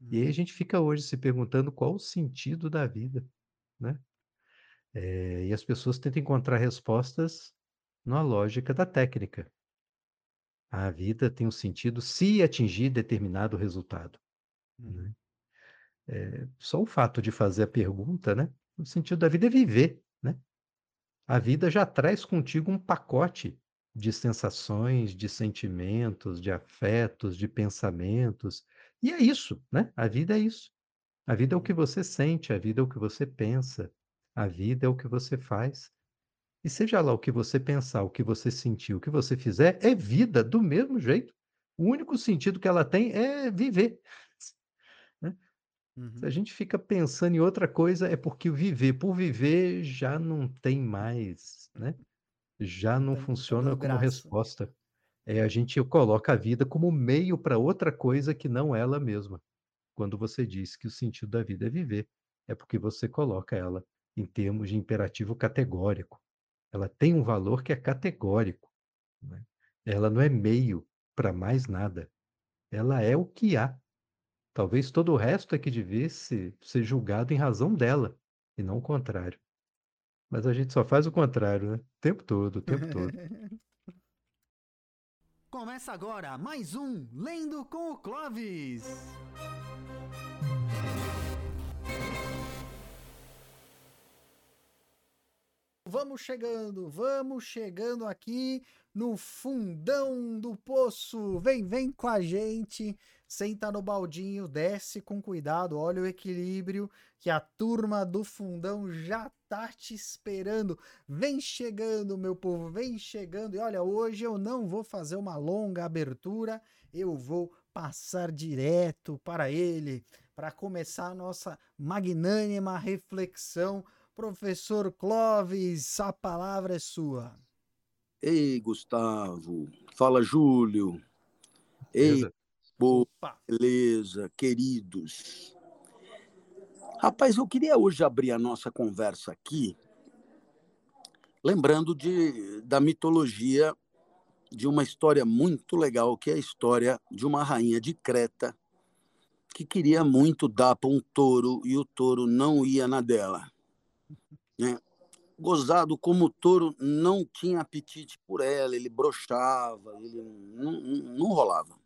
E aí a gente fica hoje se perguntando qual o sentido da vida, né? Eh, e as pessoas tentam encontrar respostas na lógica da técnica. A vida tem um sentido se atingir determinado resultado, Uhum. né. Eh, só o fato de fazer a pergunta, né, o sentido da vida é viver, né. A vida já traz contigo um pacote de sensações, de sentimentos, de afetos, de pensamentos, e é isso, né, a vida é isso. A vida é o que Uhum. você sente, a vida é o que você pensa, a vida é o que você faz. E seja lá o que você pensar, o que você sentir, o que você fizer, é vida do mesmo jeito. O único sentido que ela tem é viver, né. Se a Uhum. gente fica pensando em outra coisa, é porque viver por viver já não tem mais, né, já Não dando funciona como graça. resposta. Eh, a gente coloca a vida como meio para outra coisa que não ela mesma. Quando você diz que o sentido da vida é viver, é porque você coloca ela em termos de imperativo categórico. Ela tem um valor que é categórico, né. Ela não é meio para mais nada, ela é o que há. Talvez todo o resto é que devesse ser julgado em razão dela, e não o contrário. Mas a gente só faz o contrário, né, o tempo todo, o tempo todo. Começa agora mais um Lendo com o Clóvis. Vamos chegando, vamos chegando aqui no fundão do poço. Vem, vem com a gente. Senta no baldinho, desce com cuidado, olha o equilíbrio que a turma do fundão já tá te esperando. Vem chegando, meu povo, vem chegando. E olha, hoje eu não vou fazer uma longa abertura, eu vou passar direto para ele, para começar a nossa magnânima reflexão. Professor Clóvis, a palavra é sua. Ei, Gustavo. Fala, Júlio. Ei. Boa, beleza, queridos. Rapaz, eu queria hoje abrir a nossa conversa aqui lembrando de, da mitologia de uma história muito legal, que é a história de uma rainha de Creta que queria muito dar para um touro e o touro não ia na dela. Né? Gozado como o touro não tinha apetite por ela, ele brochava, ele não, não, não rolava.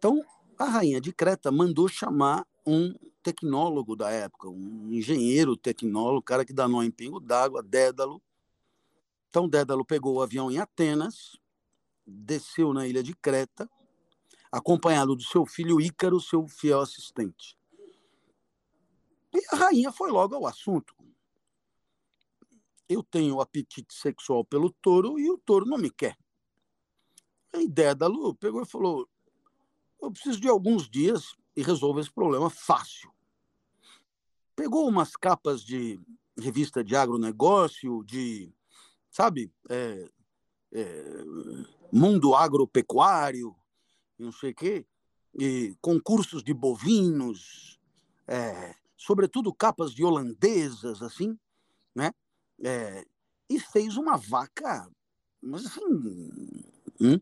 Então, a rainha de Creta mandou chamar um tecnólogo da época, um engenheiro tecnólogo, cara que dá nó em pingo d'água, Dédalo. Então, Dédalo pegou o avião em Atenas, desceu na ilha de Creta, acompanhado do seu filho Ícaro, seu fiel assistente. E a rainha foi logo ao assunto. Eu tenho apetite sexual pelo touro e o touro não me quer. Da Lu pegou e falou: Eu preciso de alguns dias e resolvo esse problema fácil. Pegou umas capas de revista de agronegócio, de, sabe, é, é, mundo agropecuário, não sei o quê, e concursos de bovinos, é, sobretudo capas de holandesas, assim, né? É, e fez uma vaca, mas assim, um,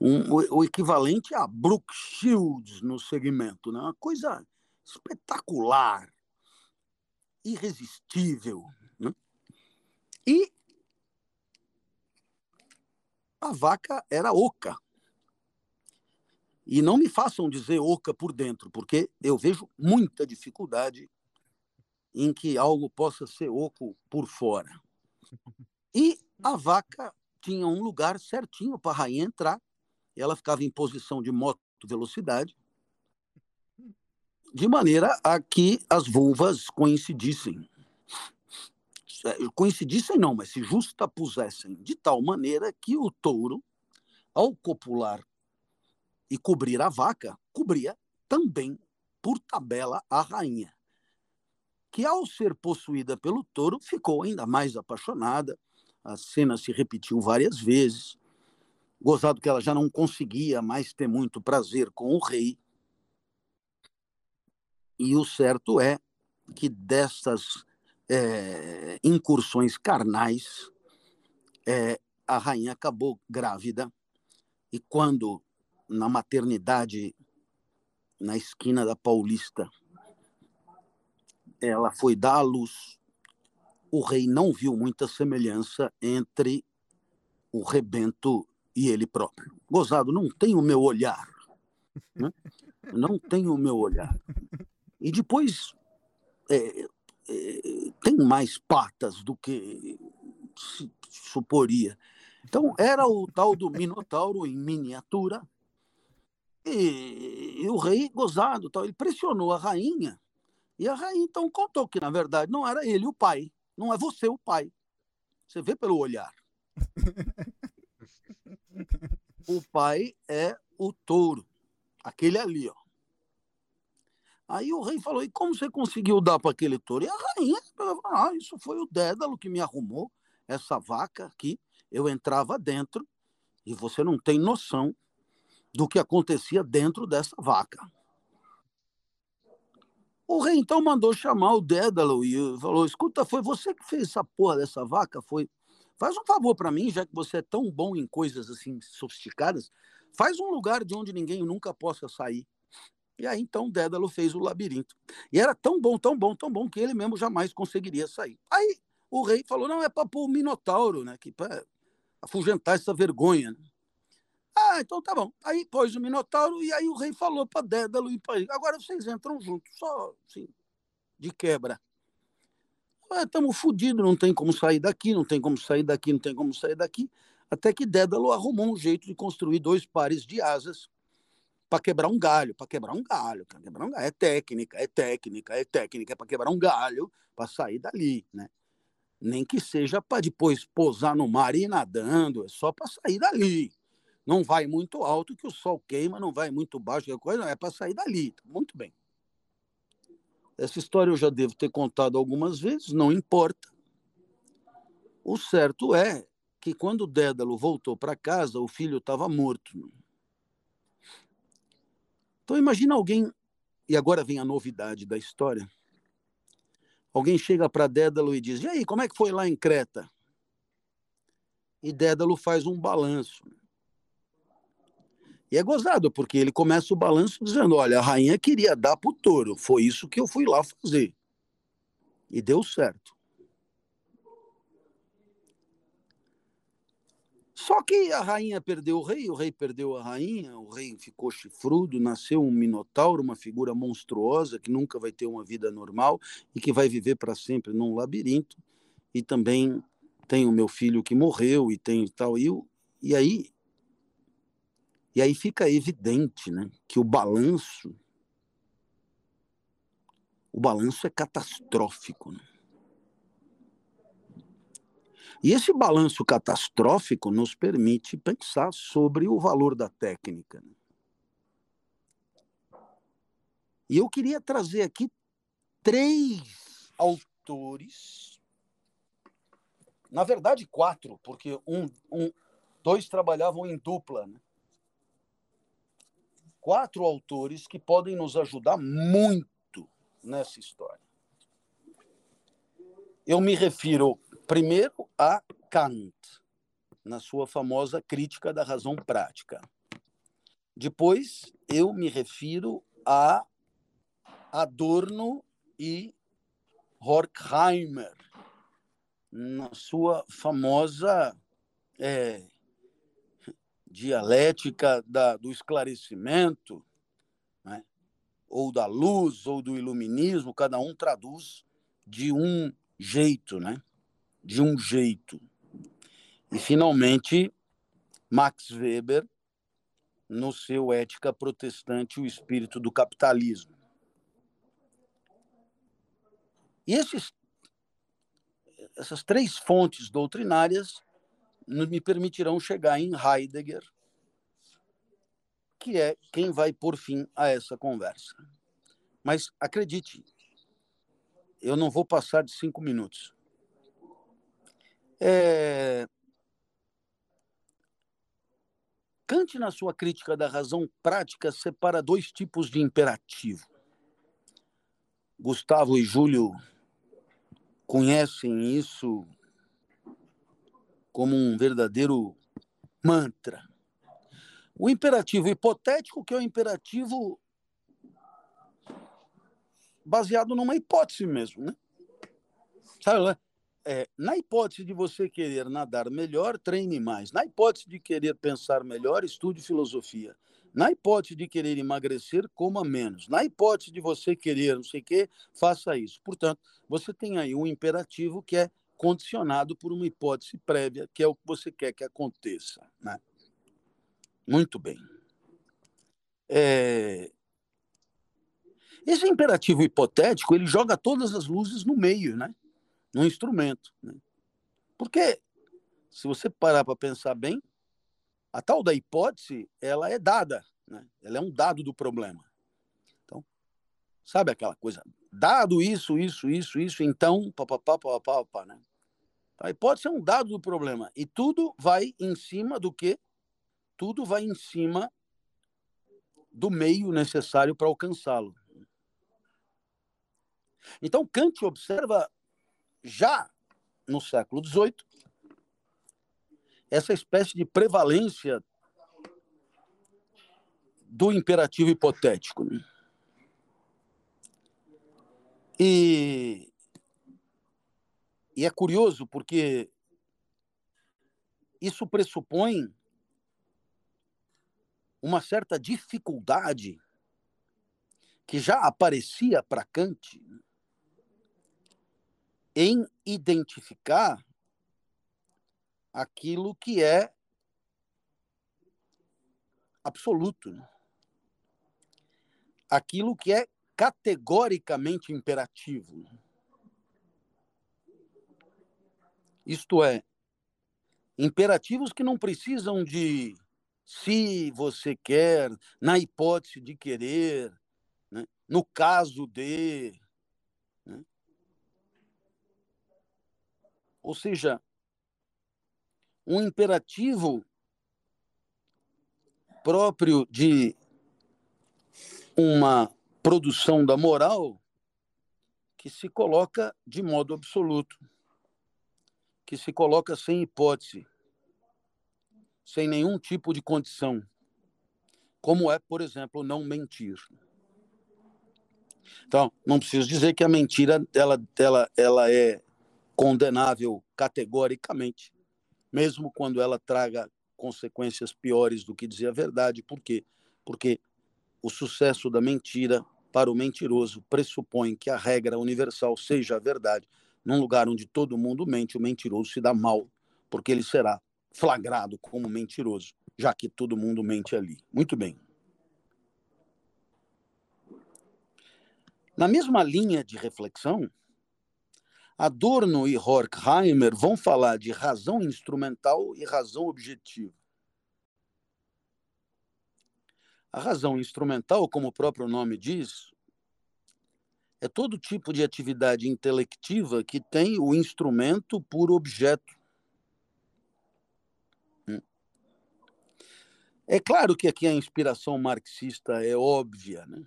um, o, o, equivalente a Brooke Shields no segmento, né? uma coisa espetacular, irresistível. Né? E a vaca era oca. E não me façam dizer oca por dentro, porque eu vejo muita dificuldade em que algo possa ser oco por fora. E a vaca tinha um lugar certinho para a rainha entrar. Ela ficava em posição de moto velocidade, de maneira a que as vulvas coincidissem. Coincidissem não, mas se justapusessem de tal maneira que o touro, ao copular e cobrir a vaca, cobria também, por tabela, a rainha que, ao ser possuída pelo touro, ficou ainda mais apaixonada. A cena se repetiu várias vezes. Gozado que ela já não conseguia mais ter muito prazer com o rei. E o certo é que dessas é, incursões carnais, é, a rainha acabou grávida. E quando, na maternidade, na esquina da Paulista. Ela foi dar à luz. O rei não viu muita semelhança entre o rebento e ele próprio. Gozado, não tem o meu olhar. Né? Não tem o meu olhar. E depois é, é, tem mais patas do que se suporia. Então, era o tal do Minotauro em miniatura. E, e o rei, gozado, tal, ele pressionou a rainha. E a rainha então contou que, na verdade, não era ele o pai. Não é você o pai. Você vê pelo olhar. o pai é o touro. Aquele ali, ó. Aí o rei falou: e como você conseguiu dar para aquele touro? E a rainha falou: ah, isso foi o Dédalo que me arrumou essa vaca aqui. Eu entrava dentro e você não tem noção do que acontecia dentro dessa vaca. O rei então mandou chamar o Dédalo e falou: escuta, foi você que fez essa porra dessa vaca? Foi. Faz um favor para mim, já que você é tão bom em coisas assim sofisticadas, faz um lugar de onde ninguém nunca possa sair. E aí então Dédalo fez o labirinto. E era tão bom, tão bom, tão bom que ele mesmo jamais conseguiria sair. Aí o rei falou: não, é para pôr o Minotauro, né? Que para afugentar essa vergonha. Né? Ah, então tá bom. Aí pôs o Minotauro e aí o rei falou para Dédalo e para agora vocês entram juntos, só assim, de quebra. Estamos ah, fodidos, não tem como sair daqui, não tem como sair daqui, não tem como sair daqui. Até que Dédalo arrumou um jeito de construir dois pares de asas para quebrar um galho, para quebrar um galho, para quebrar um galho. É técnica, é técnica, é técnica, é para quebrar um galho, para sair dali, né? Nem que seja para depois pousar no mar e ir nadando, é só para sair dali. Não vai muito alto que o sol queima, não vai muito baixo, que coisa, é para sair dali. Tá muito bem. Essa história eu já devo ter contado algumas vezes, não importa. O certo é que quando Dédalo voltou para casa, o filho estava morto. Então imagina alguém, e agora vem a novidade da história. Alguém chega para Dédalo e diz: "E aí, como é que foi lá em Creta?" E Dédalo faz um balanço. E é gozado, porque ele começa o balanço dizendo: Olha, a rainha queria dar para o touro, foi isso que eu fui lá fazer. E deu certo. Só que a rainha perdeu o rei, o rei perdeu a rainha, o rei ficou chifrudo, nasceu um minotauro, uma figura monstruosa que nunca vai ter uma vida normal e que vai viver para sempre num labirinto. E também tem o meu filho que morreu e tem tal. E, e aí e aí fica evidente, né, que o balanço o balanço é catastrófico. Né? E esse balanço catastrófico nos permite pensar sobre o valor da técnica. E eu queria trazer aqui três autores, na verdade quatro, porque um, um, dois trabalhavam em dupla. Né? Quatro autores que podem nos ajudar muito nessa história. Eu me refiro Primeiro, a Kant, na sua famosa crítica da razão prática. Depois, eu me refiro a Adorno e Horkheimer, na sua famosa é, dialética da, do esclarecimento, né? ou da luz, ou do iluminismo, cada um traduz de um jeito, né? de um jeito. E, finalmente, Max Weber, no seu Ética Protestante, o espírito do capitalismo. E esses, essas três fontes doutrinárias me permitirão chegar em Heidegger, que é quem vai por fim a essa conversa. Mas acredite, eu não vou passar de cinco minutos. É... Kant, na sua crítica da razão prática, separa dois tipos de imperativo. Gustavo e Júlio conhecem isso como um verdadeiro mantra. O imperativo hipotético, que é o imperativo baseado numa hipótese mesmo, né? Sabe, é, na hipótese de você querer nadar melhor, treine mais. Na hipótese de querer pensar melhor, estude filosofia. Na hipótese de querer emagrecer, coma menos. Na hipótese de você querer não sei o quê, faça isso. Portanto, você tem aí um imperativo que é condicionado por uma hipótese prévia, que é o que você quer que aconteça. Né? Muito bem. É... Esse imperativo hipotético, ele joga todas as luzes no meio, né? no instrumento. Né? Porque, se você parar para pensar bem, a tal da hipótese, ela é dada, né? ela é um dado do problema. Sabe aquela coisa, dado isso, isso, isso, isso, então, papapá, papapá, papá, né? A hipótese é um dado do problema e tudo vai em cima do que? Tudo vai em cima do meio necessário para alcançá-lo. Então, Kant observa já no século XVIII essa espécie de prevalência do imperativo hipotético. Né? E, e é curioso porque isso pressupõe uma certa dificuldade que já aparecia para Kant em identificar aquilo que é absoluto, né? aquilo que é categoricamente imperativo. Isto é, imperativos que não precisam de se você quer, na hipótese de querer, né? no caso de. Né? Ou seja, um imperativo próprio de uma produção da moral que se coloca de modo absoluto, que se coloca sem hipótese, sem nenhum tipo de condição, como é, por exemplo, não mentir. Então, não preciso dizer que a mentira ela, ela, ela é condenável categoricamente, mesmo quando ela traga consequências piores do que dizer a verdade. Por quê? Porque o sucesso da mentira para o mentiroso pressupõe que a regra universal seja a verdade. Num lugar onde todo mundo mente, o mentiroso se dá mal, porque ele será flagrado como mentiroso, já que todo mundo mente ali. Muito bem. Na mesma linha de reflexão, Adorno e Horkheimer vão falar de razão instrumental e razão objetiva. A razão instrumental, como o próprio nome diz, é todo tipo de atividade intelectiva que tem o instrumento por objeto. Hum. É claro que aqui a inspiração marxista é óbvia. Né?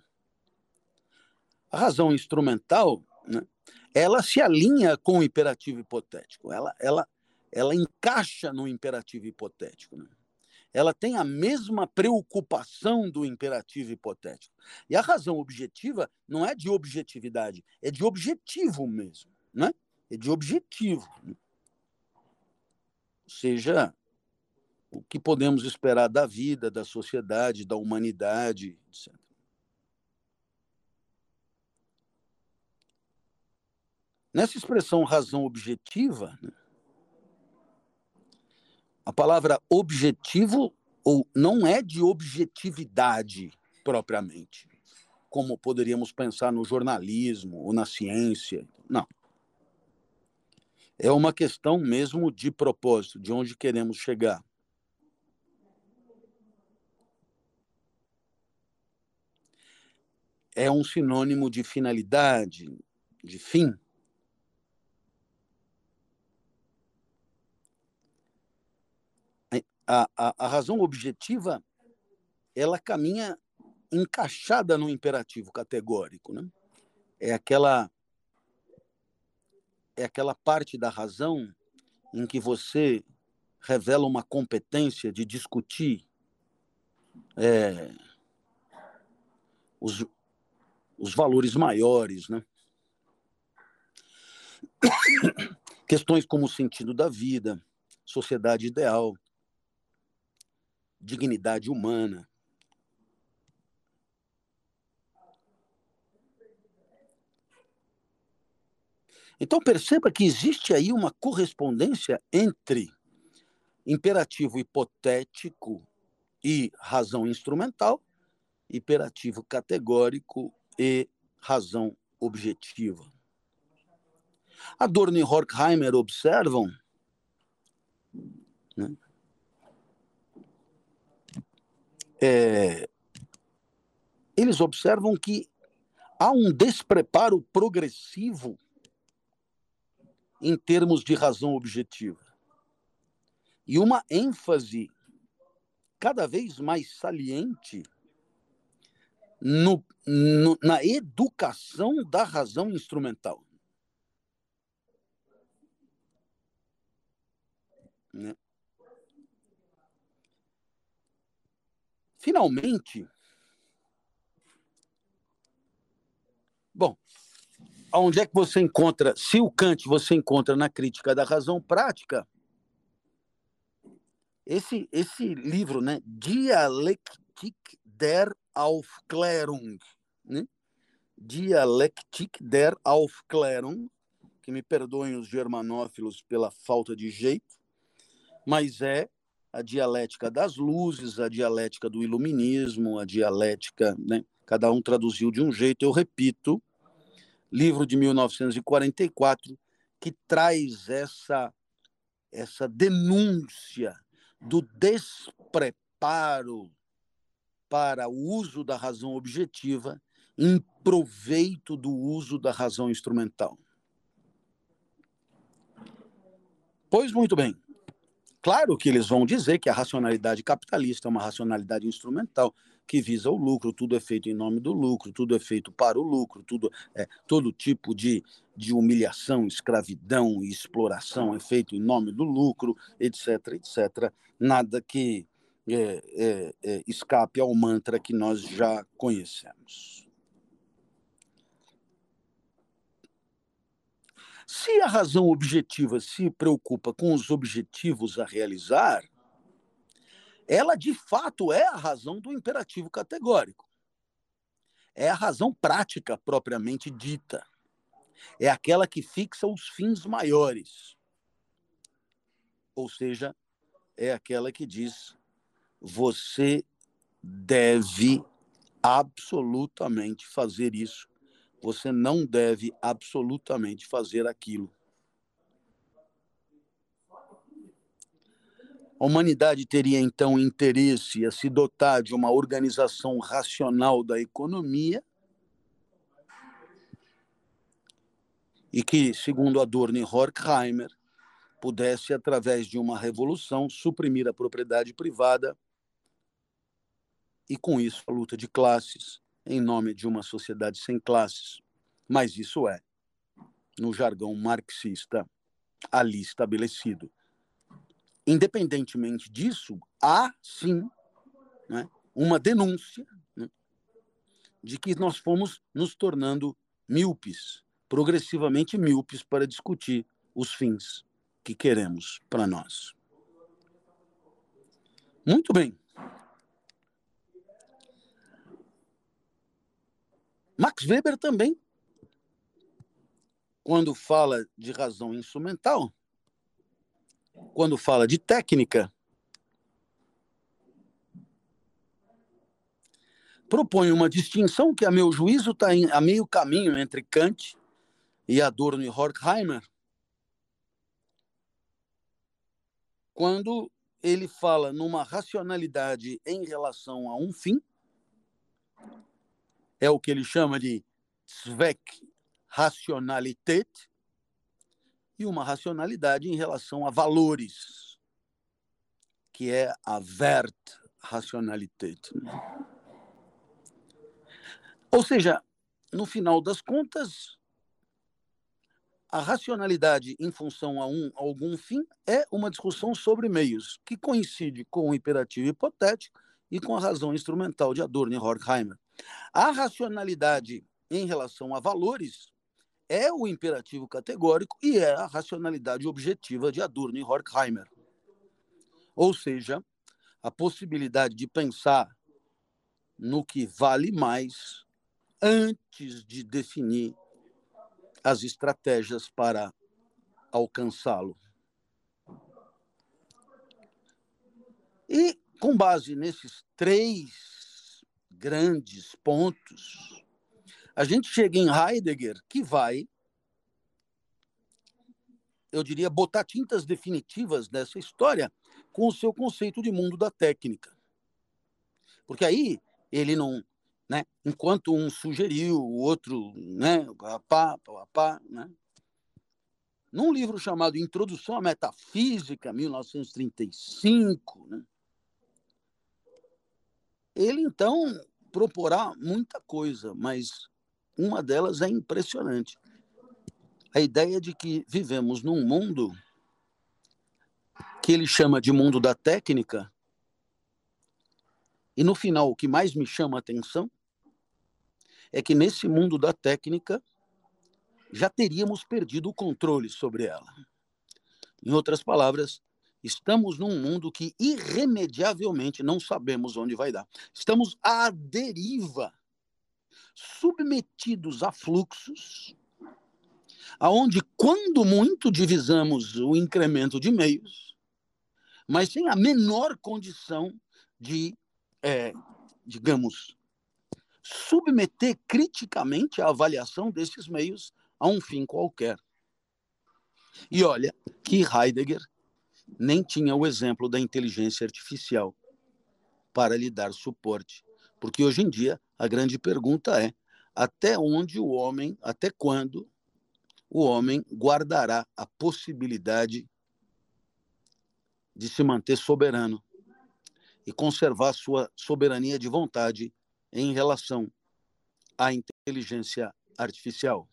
A razão instrumental né, ela se alinha com o imperativo hipotético, ela, ela, ela encaixa no imperativo hipotético. Né? Ela tem a mesma preocupação do imperativo hipotético. E a razão objetiva não é de objetividade, é de objetivo mesmo. Né? É de objetivo. Ou seja, o que podemos esperar da vida, da sociedade, da humanidade, etc. Nessa expressão razão objetiva, né, a palavra objetivo ou não é de objetividade propriamente, como poderíamos pensar no jornalismo ou na ciência. Não. É uma questão mesmo de propósito, de onde queremos chegar. É um sinônimo de finalidade, de fim. A, a, a razão objetiva ela caminha encaixada no imperativo categórico, né? É aquela é aquela parte da razão em que você revela uma competência de discutir é, os, os valores maiores, né? Questões como o sentido da vida, sociedade ideal, dignidade humana. Então perceba que existe aí uma correspondência entre imperativo hipotético e razão instrumental, imperativo categórico e razão objetiva. Adorno e Horkheimer observam né, é, eles observam que há um despreparo progressivo em termos de razão objetiva e uma ênfase cada vez mais saliente no, no, na educação da razão instrumental. Né? Finalmente, bom, onde é que você encontra, se o Kant você encontra na crítica da razão prática, esse, esse livro, né, Dialektik der Aufklärung, né? Dialektik der Aufklärung, que me perdoem os germanófilos pela falta de jeito, mas é a dialética das luzes, a dialética do iluminismo, a dialética, né? cada um traduziu de um jeito. Eu repito, livro de 1944, que traz essa, essa denúncia do despreparo para o uso da razão objetiva em proveito do uso da razão instrumental. Pois muito bem, Claro que eles vão dizer que a racionalidade capitalista é uma racionalidade instrumental que visa o lucro, tudo é feito em nome do lucro, tudo é feito para o lucro, tudo é todo tipo de, de humilhação, escravidão e exploração é feito em nome do lucro, etc, etc. Nada que é, é, é, escape ao mantra que nós já conhecemos. Se a razão objetiva se preocupa com os objetivos a realizar, ela de fato é a razão do imperativo categórico. É a razão prática propriamente dita. É aquela que fixa os fins maiores. Ou seja, é aquela que diz: você deve absolutamente fazer isso você não deve absolutamente fazer aquilo. A humanidade teria então interesse a se dotar de uma organização racional da economia e que, segundo Adorno e Horkheimer, pudesse, através de uma revolução, suprimir a propriedade privada e, com isso, a luta de classes, em nome de uma sociedade sem classes. Mas isso é, no jargão marxista, ali estabelecido. Independentemente disso, há sim né, uma denúncia né, de que nós fomos nos tornando míopes, progressivamente míopes, para discutir os fins que queremos para nós. Muito bem. Max Weber também, quando fala de razão instrumental, quando fala de técnica, propõe uma distinção que, a meu juízo, está a meio caminho entre Kant e Adorno e Horkheimer, quando ele fala numa racionalidade em relação a um fim, é o que ele chama de Zweck Rationalität e uma racionalidade em relação a valores, que é a Wertrationalität. Ou seja, no final das contas, a racionalidade em função a, um, a algum fim é uma discussão sobre meios, que coincide com o imperativo hipotético e com a razão instrumental de Adorno e Horkheimer. A racionalidade em relação a valores, é o imperativo categórico e é a racionalidade objetiva de Adorno e Horkheimer. Ou seja, a possibilidade de pensar no que vale mais antes de definir as estratégias para alcançá-lo. E, com base nesses três grandes pontos, a gente chega em Heidegger, que vai, eu diria, botar tintas definitivas nessa história com o seu conceito de mundo da técnica. Porque aí ele não, né, enquanto um sugeriu, o outro, né, pá, pá, pá, né, num livro chamado Introdução à Metafísica, 1935, né, ele então proporá muita coisa, mas uma delas é impressionante. A ideia de que vivemos num mundo que ele chama de mundo da técnica, e no final o que mais me chama a atenção é que nesse mundo da técnica já teríamos perdido o controle sobre ela. Em outras palavras, estamos num mundo que irremediavelmente não sabemos onde vai dar. Estamos à deriva, submetidos a fluxos, aonde quando muito divisamos o incremento de meios, mas sem a menor condição de, é, digamos, submeter criticamente a avaliação desses meios a um fim qualquer. E olha que Heidegger nem tinha o exemplo da inteligência artificial para lhe dar suporte. Porque hoje em dia a grande pergunta é: até onde o homem, até quando o homem guardará a possibilidade de se manter soberano e conservar sua soberania de vontade em relação à inteligência artificial?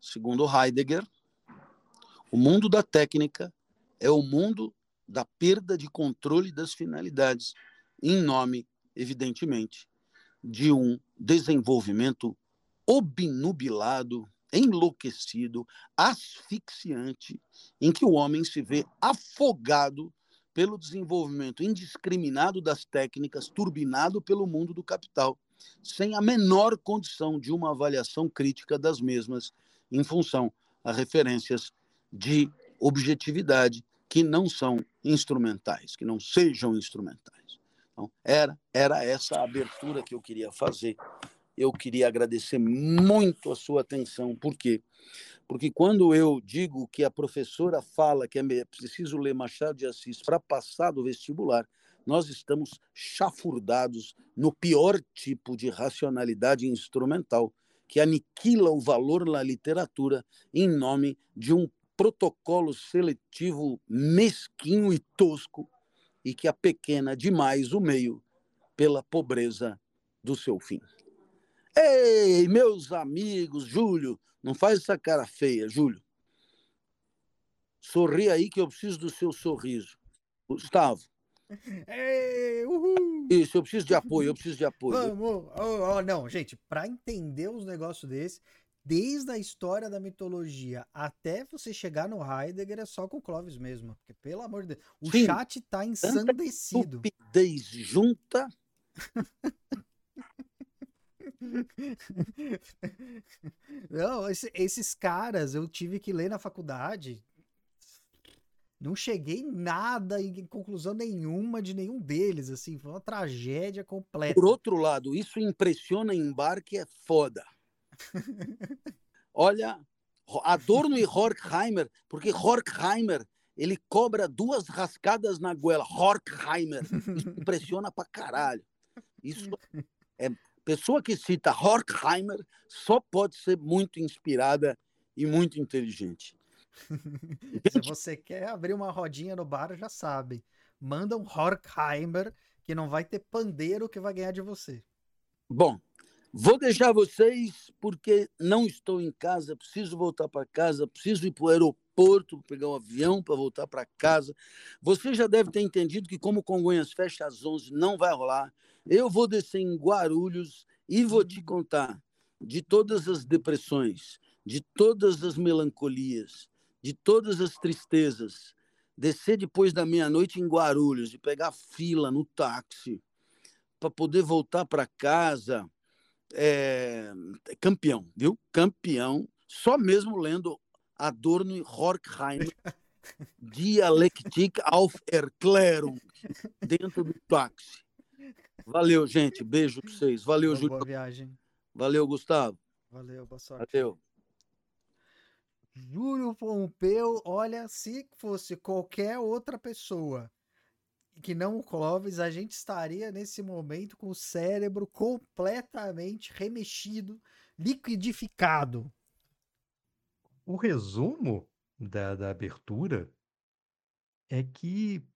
Segundo Heidegger, o mundo da técnica é o mundo da perda de controle das finalidades, em nome, evidentemente, de um desenvolvimento obnubilado, enlouquecido, asfixiante, em que o homem se vê afogado pelo desenvolvimento indiscriminado das técnicas, turbinado pelo mundo do capital, sem a menor condição de uma avaliação crítica das mesmas em função a referências de objetividade que não são instrumentais, que não sejam instrumentais. Então, era, era essa abertura que eu queria fazer. Eu queria agradecer muito a sua atenção, por quê? Porque quando eu digo que a professora fala que é preciso ler Machado de Assis para passar do vestibular, nós estamos chafurdados no pior tipo de racionalidade instrumental, que aniquila o valor da literatura em nome de um protocolo seletivo mesquinho e tosco e que apequena demais o meio pela pobreza do seu fim. Ei, meus amigos, Júlio, não faz essa cara feia, Júlio. Sorri aí que eu preciso do seu sorriso. Gustavo. Ei, uhul. Isso, eu preciso de apoio, eu preciso de apoio. Vamos, oh, oh, não, gente, para entender os negócios desses, desde a história da mitologia até você chegar no Heidegger é só com o Clóvis mesmo. Porque, pelo amor de Deus, o Sim, chat tá ensandecido. Estupidez junta. Não, esse, esses caras eu tive que ler na faculdade. Não cheguei em nada, em conclusão nenhuma de nenhum deles, assim, foi uma tragédia completa. Por outro lado, isso impressiona em bar que é foda. Olha, Adorno e Horkheimer, porque Horkheimer ele cobra duas rascadas na goela. Horkheimer, impressiona pra caralho. Isso é pessoa que cita Horkheimer só pode ser muito inspirada e muito inteligente. Se você quer abrir uma rodinha no bar, já sabe. Manda um Horkheimer que não vai ter pandeiro que vai ganhar de você. Bom, Vou deixar vocês porque não estou em casa, preciso voltar para casa, preciso ir para o aeroporto, pegar um avião para voltar para casa. Você já deve ter entendido que, como Congonhas fecha às 11, não vai rolar. Eu vou descer em Guarulhos e vou te contar. de todas as depressões, de todas as melancolias, de todas as tristezas, descer depois da meia-noite em Guarulhos e pegar fila no táxi para poder voltar para casa, é, campeão, viu? Campeão, só mesmo lendo Adorno e Horkheim, Dialektik auf Erklärung, dentro do táxi. Valeu, gente. Beijo para vocês. Valeu, Júlio. Boa viagem. Valeu, Gustavo. Valeu, boa sorte. Valeu. Júlio Pompeu, olha, se fosse qualquer outra pessoa que não o Clóvis, a gente estaria nesse momento com o cérebro completamente remexido, liquidificado. O resumo da, da abertura é que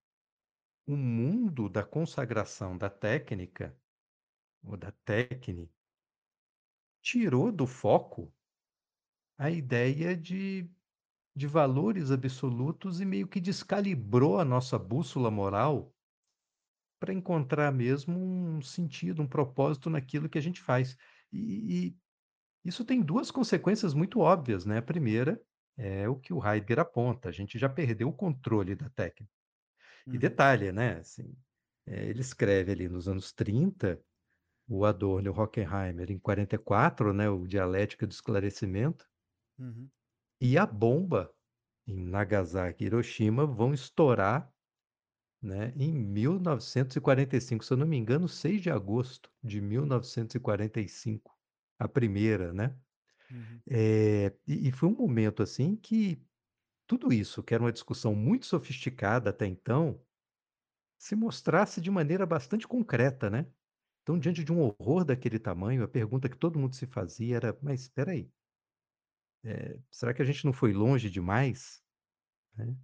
o mundo da consagração da técnica, ou da técnica, tirou do foco a ideia de, de valores absolutos e meio que descalibrou a nossa bússola moral para encontrar mesmo um sentido, um propósito naquilo que a gente faz. E, e isso tem duas consequências muito óbvias, né? A primeira é o que o Heidegger aponta, a gente já perdeu o controle da técnica. E Uhum. detalhe, né? Assim, é, ele escreve ali nos anos 30, o Adorno e o Horkheimer, em 44, né? O Dialética do Esclarecimento, Uhum. E a bomba em Nagasaki e Hiroshima vão estourar né, em 1945, se eu não me engano, 6 de agosto de 1945, a primeira, né? Uhum. É, e, e foi um momento assim que tudo isso, que era uma discussão muito sofisticada até então, se mostrasse de maneira bastante concreta, né? Então, diante de um horror daquele tamanho, a pergunta que todo mundo se fazia era: mas espera aí, é, será que a gente não foi longe demais? Né?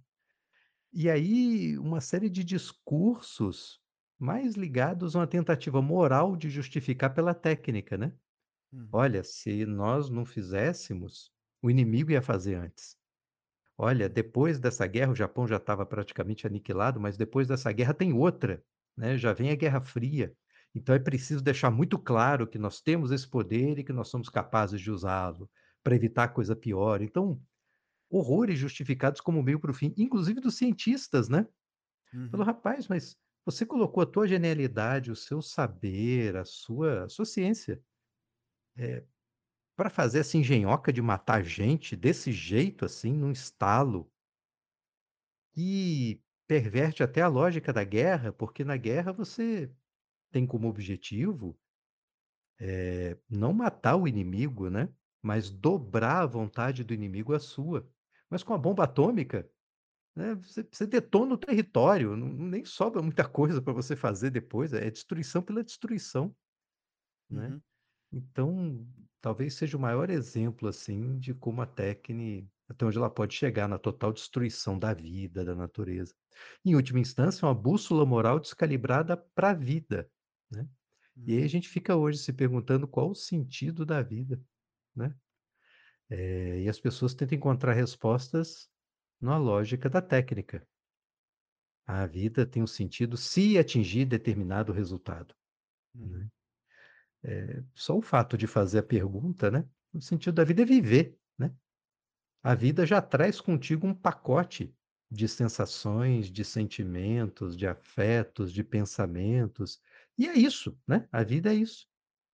E aí, uma série de discursos mais ligados a uma tentativa moral de justificar pela técnica, né? Uhum. Olha, se nós não fizéssemos, o inimigo ia fazer antes. Olha, depois dessa guerra, o Japão já estava praticamente aniquilado, mas depois dessa guerra tem outra, né? Já vem a Guerra Fria. Então é preciso deixar muito claro que nós temos esse poder e que nós somos capazes de usá-lo para evitar coisa pior. Então, horrores justificados como meio para o fim, inclusive dos cientistas, né? Uhum. Falou, rapaz, mas você colocou a tua genialidade, o seu saber, a sua, a sua ciência é, para fazer essa engenhoca de matar gente desse jeito, assim, num estalo, e perverte até a lógica da guerra, porque na guerra você tem como objetivo é, não matar o inimigo, né? Mas dobrar a vontade do inimigo à sua. Mas com a bomba atômica, né, você, você detona o território, não, nem sobra muita coisa para você fazer depois, é destruição pela destruição, né? Uhum. Então, talvez seja o maior exemplo, assim, de como a técnica, até onde ela pode chegar na total destruição da vida, da natureza. Em última instância, uma bússola moral descalibrada para a vida, né? E aí a Uhum. gente fica hoje se perguntando qual o sentido da vida, né? É, e as pessoas tentam encontrar respostas na lógica da técnica. A vida tem um sentido se atingir determinado resultado, Uhum. né? É, só o fato de fazer a pergunta, né? O sentido da vida é viver, né? A vida já traz contigo um pacote de sensações, de sentimentos, de afetos, de pensamentos. E é isso, né? A vida é isso.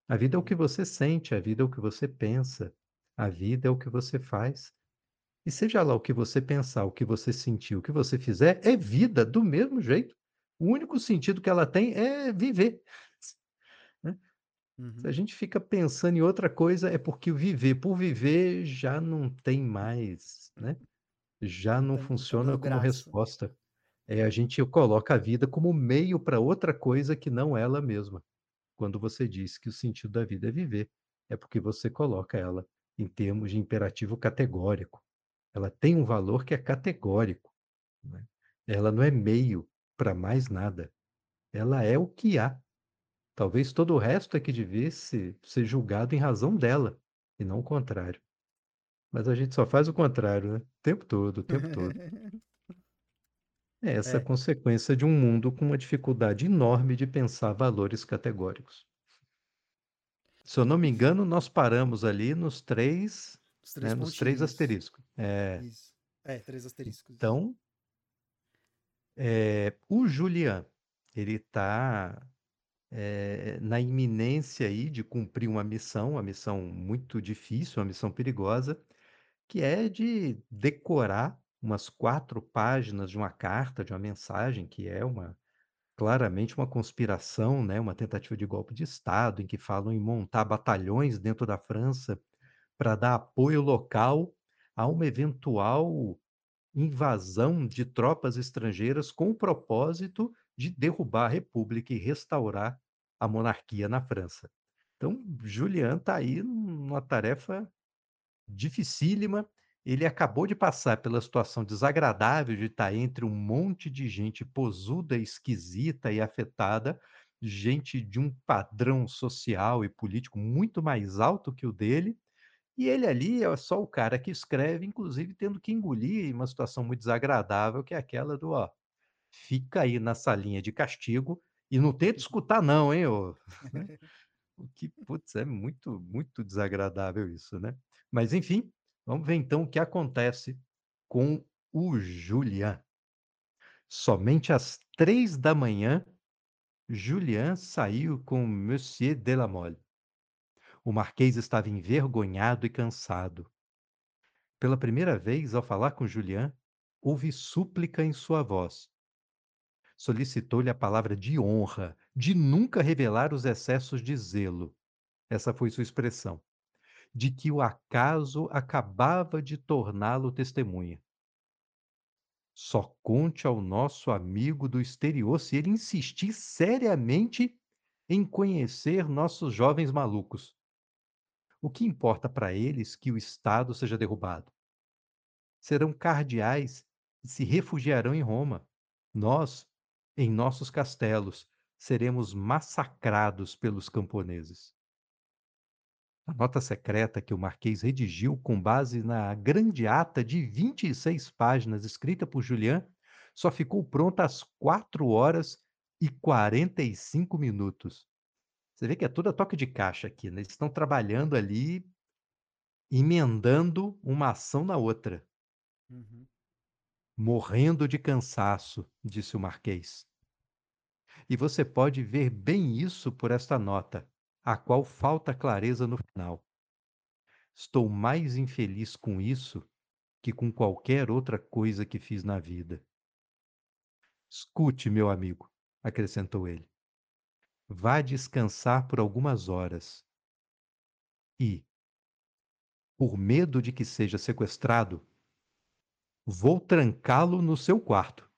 A vida é o que você sente, a vida é o que você pensa, a vida é o que você faz. E seja lá o que você pensar, o que você sentir, o que você fizer, é vida do mesmo jeito. O único sentido que ela tem é viver. Né? Se a Uhum. gente fica pensando em outra coisa, é porque viver por viver já não tem mais, né? Já não dando, tá funciona como resposta. É, a gente coloca a vida como meio para outra coisa que não ela mesma. Quando você diz que o sentido da vida é viver, é porque você coloca ela em termos de imperativo categórico. Ela tem um valor que é categórico. né? Ela não é meio para mais nada. Ela é o que há. Talvez todo o resto é que devesse ser julgado em razão dela, e não o contrário. Mas a gente só faz o contrário, né? O tempo todo, o tempo todo. É essa É. consequência de um mundo com uma dificuldade enorme de pensar valores categóricos. Se eu não me engano, nós paramos ali nos três, Os três né, nos três pontinhos. asteriscos. É, Isso. É, três asteriscos. então, é, o Julian, ele está na iminência aí de cumprir uma missão, uma missão muito difícil, uma missão perigosa, que é de decorar umas quatro páginas de uma carta, de uma mensagem, que é uma claramente uma conspiração, né, uma tentativa de golpe de Estado, em que falam em montar batalhões dentro da França para dar apoio local a uma eventual invasão de tropas estrangeiras com o propósito de derrubar a República e restaurar a monarquia na França. Então, Julian está aí numa tarefa dificílima. Ele acabou de passar pela situação desagradável de estar entre um monte de gente posuda, esquisita e afetada, gente de um padrão social e político muito mais alto que o dele, e ele ali é só o cara que escreve, inclusive tendo que engolir uma situação muito desagradável, que é aquela do, ó, fica aí na salinha de castigo e não tenta escutar não, hein, ô, né? O que, putz, é muito, muito desagradável isso, né? Mas enfim, vamos ver então o que acontece com o Julian. Somente às três da manhã, Julian saiu com Monsieur de la Mole. O marquês estava envergonhado e cansado. Pela primeira vez, ao falar com Julian, houve súplica em sua voz. Solicitou-lhe a palavra de honra, de nunca revelar os excessos de zelo. Essa foi sua expressão. De que o acaso acabava de torná-lo testemunha. Só conte ao nosso amigo do exterior se ele insistir seriamente em conhecer nossos jovens malucos. O que importa para eles que o Estado seja derrubado? Serão cardeais e se refugiarão em Roma. Nós, em nossos castelos, seremos massacrados pelos camponeses. A nota secreta que o Marquês redigiu com base na grande ata de 26 páginas escrita por Julian só ficou pronta às 4 horas e 45 minutos. Você vê que é toda toque de caixa aqui, né? Eles estão trabalhando ali, emendando uma ação na outra. Uhum. Morrendo de cansaço, disse o Marquês. E você pode ver bem isso por esta nota, a qual falta clareza no final. Estou mais infeliz com isso que com qualquer outra coisa que fiz na vida. Escute, meu amigo, acrescentou ele. Vá descansar por algumas horas. E, por medo de que seja sequestrado, vou trancá-lo no seu quarto.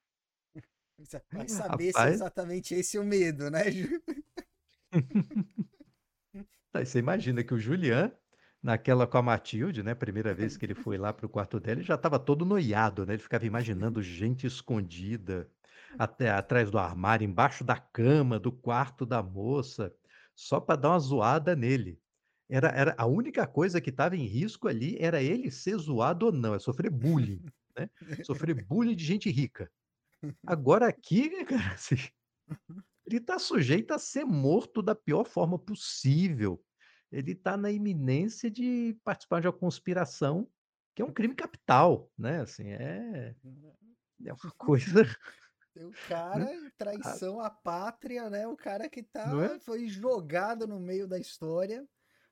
Vai saber se é Rapaz. exatamente esse o medo, né, Ju? Aí você imagina que o Julian, naquela com a Matilde, né, primeira vez que ele foi lá para o quarto dela, ele já estava todo noiado, né? Ele ficava imaginando gente escondida até atrás do armário, embaixo da cama, do quarto da moça, só para dar uma zoada nele. Era, era a única coisa que estava em risco ali era ele ser zoado ou não, é sofrer bullying, né? Sofrer bullying de gente rica. Agora aqui, cara, assim, ele está sujeito a ser morto da pior forma possível. Ele está na iminência de participar de uma conspiração que é um crime capital, né? Assim, é, é uma coisa, O cara, traição à pátria, né? O cara que tá, é? foi jogado no meio da história,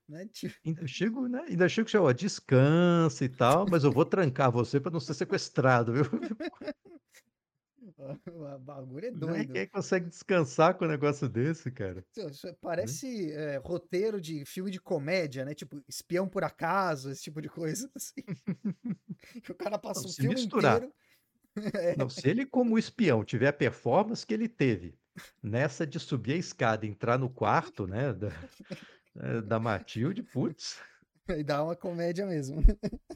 né? Tipo, Ainda chego, né? Ainda chego, ó, descansa e tal, mas eu vou trancar você para não ser sequestrado, viu? o bagulho é Não é doido. quem consegue descansar com um negócio desse, cara. Parece é, roteiro de filme de comédia, né? Tipo, espião por acaso, esse tipo de coisa. Assim. Que o cara passa Não, o se filme misturar. inteiro. É, Não, se ele, como espião, tiver a performance que ele teve nessa de subir a escada, e entrar no quarto, né, da, eh, da Matilde, putz, e dá uma comédia mesmo.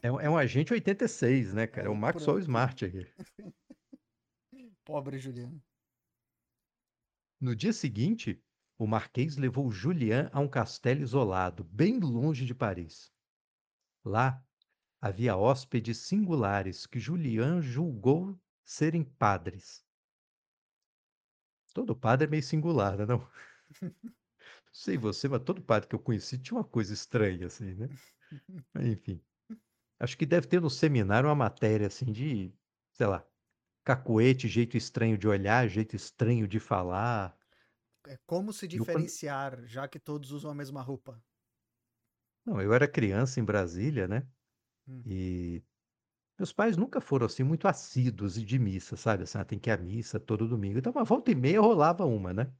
é, um- é um agente 86, né, cara? É o É, Maxwell pronto. Smart aqui. Pobre Juliano. No dia seguinte, o Marquês levou Julian a um castelo isolado, bem longe de Paris. Lá havia hóspedes singulares que Julian julgou serem padres. Todo padre é meio singular, né, não? sei você, mas todo padre que eu conheci tinha uma coisa estranha, assim, né? Enfim. Acho que deve ter no seminário uma matéria, assim, de, sei lá, cacuete, jeito estranho de olhar, jeito estranho de falar. É como se Eu, diferenciar, já que todos usam a mesma roupa. Não, eu era criança em Brasília, né? Hum. E meus pais nunca foram assim muito assíduos de missa, sabe? Assim, ah, tem que ir à missa todo domingo. Então, uma volta e meia rolava uma, né?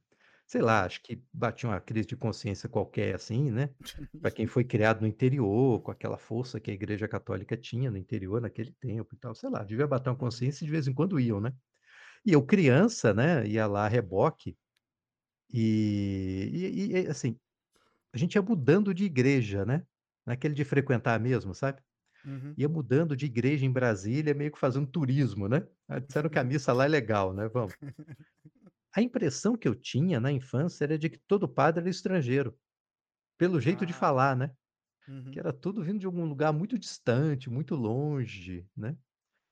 Sei lá, acho que batia uma crise de consciência qualquer assim, né? Para quem foi criado no interior, com aquela força que a Igreja Católica tinha no interior naquele tempo e tal, sei lá, devia bater uma consciência e de vez em quando iam, né? E eu criança, né, ia lá a reboque e, e, e, assim, a gente ia mudando de igreja, né? Naquele de frequentar mesmo, sabe? Uhum. Ia mudando de igreja em Brasília, meio que fazendo turismo, né? Disseram que a missa lá é legal, né? Vamos. A impressão que eu tinha na infância era de que todo padre era estrangeiro, pelo jeito de Ah, falar, né? uhum. Que era tudo vindo de algum lugar muito distante, muito longe, né?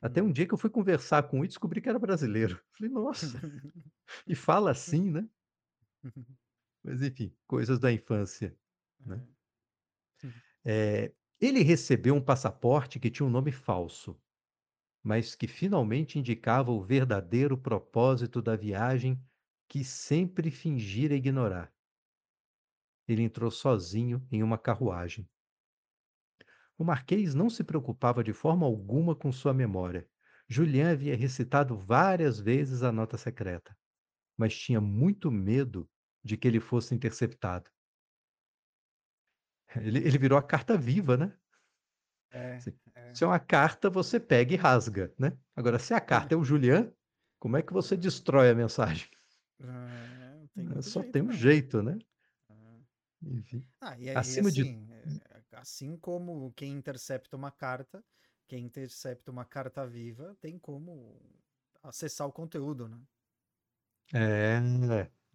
Até um Uhum. dia que eu fui conversar com um e descobri que era brasileiro. Falei, nossa, e fala assim, né? Mas enfim, coisas da infância, né? É. Uhum. É, ele recebeu um passaporte que tinha um nome falso, mas que finalmente indicava o verdadeiro propósito da viagem que sempre fingira ignorar. Ele entrou sozinho em uma carruagem. O marquês não se preocupava de forma alguma com sua memória. Julien havia recitado várias vezes a nota secreta, mas tinha muito medo de que ele fosse interceptado. Ele, ele virou a carta viva, né? É, Se, é. se é uma carta, você pega e rasga, né? Agora, se a carta é o Julian, como é que você destrói a mensagem? É, tem muito Só jeito, tem um não. jeito, né? É. Enfim. Ah, e, Acima de assim, é, assim como quem intercepta uma carta, quem intercepta uma carta viva tem como acessar o conteúdo, né? É,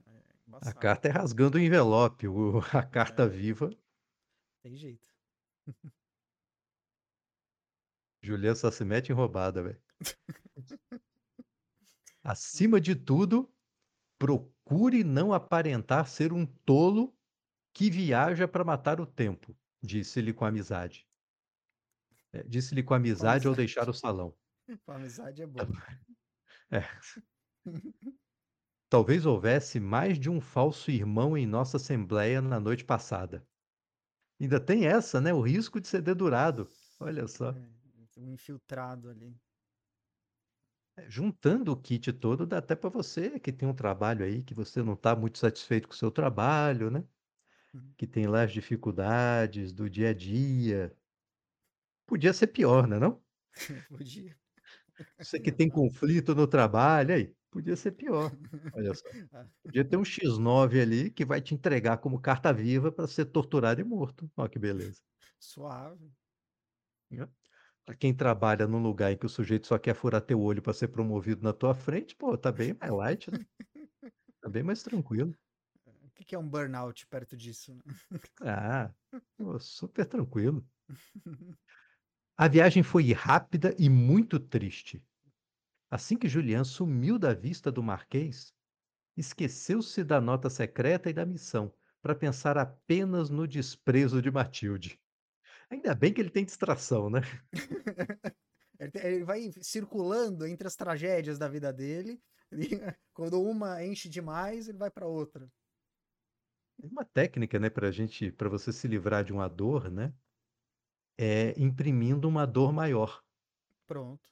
É a carta é rasgando o envelope, o- a carta É. viva. Tem jeito. Julian só se mete em roubada, velho. Acima de tudo, procure não aparentar ser um tolo que viaja para matar o tempo, disse-lhe com amizade. É, disse-lhe com amizade ao deixar o salão. Com amizade é bom. É. Talvez houvesse mais de um falso irmão em nossa assembleia na noite passada. Ainda tem essa, né? O risco de ser dedurado. Olha só. É, um infiltrado ali. É, Juntando o kit todo, dá até para você que tem um trabalho aí, que você não está muito satisfeito com o seu trabalho, né? Uhum. Que tem lá as dificuldades do dia a dia. Podia ser pior, né, não? Podia. Você que tem conflito no trabalho, aí, podia ser pior. Olha só. Ah, Podia ter um X9 ali que vai te entregar como carta viva para ser torturado e morto. Olha que beleza. Suave. né? Para quem trabalha num lugar em que o sujeito só quer furar teu olho para ser promovido na tua frente, pô, tá bem mais light, né? Tá bem mais tranquilo. O que que é um burnout perto disso? né? Ah, pô, super tranquilo. A viagem foi rápida e muito triste. Assim que Julian sumiu da vista do Marquês, esqueceu-se da nota secreta e da missão, para pensar apenas no desprezo de Matilde. Ainda bem que ele tem distração, né? Ele vai circulando entre as tragédias da vida dele. quando uma enche demais, ele vai para outra. Tem Uma técnica, né, para gente, para você se livrar de uma dor, né, é imprimindo uma dor maior. Pronto.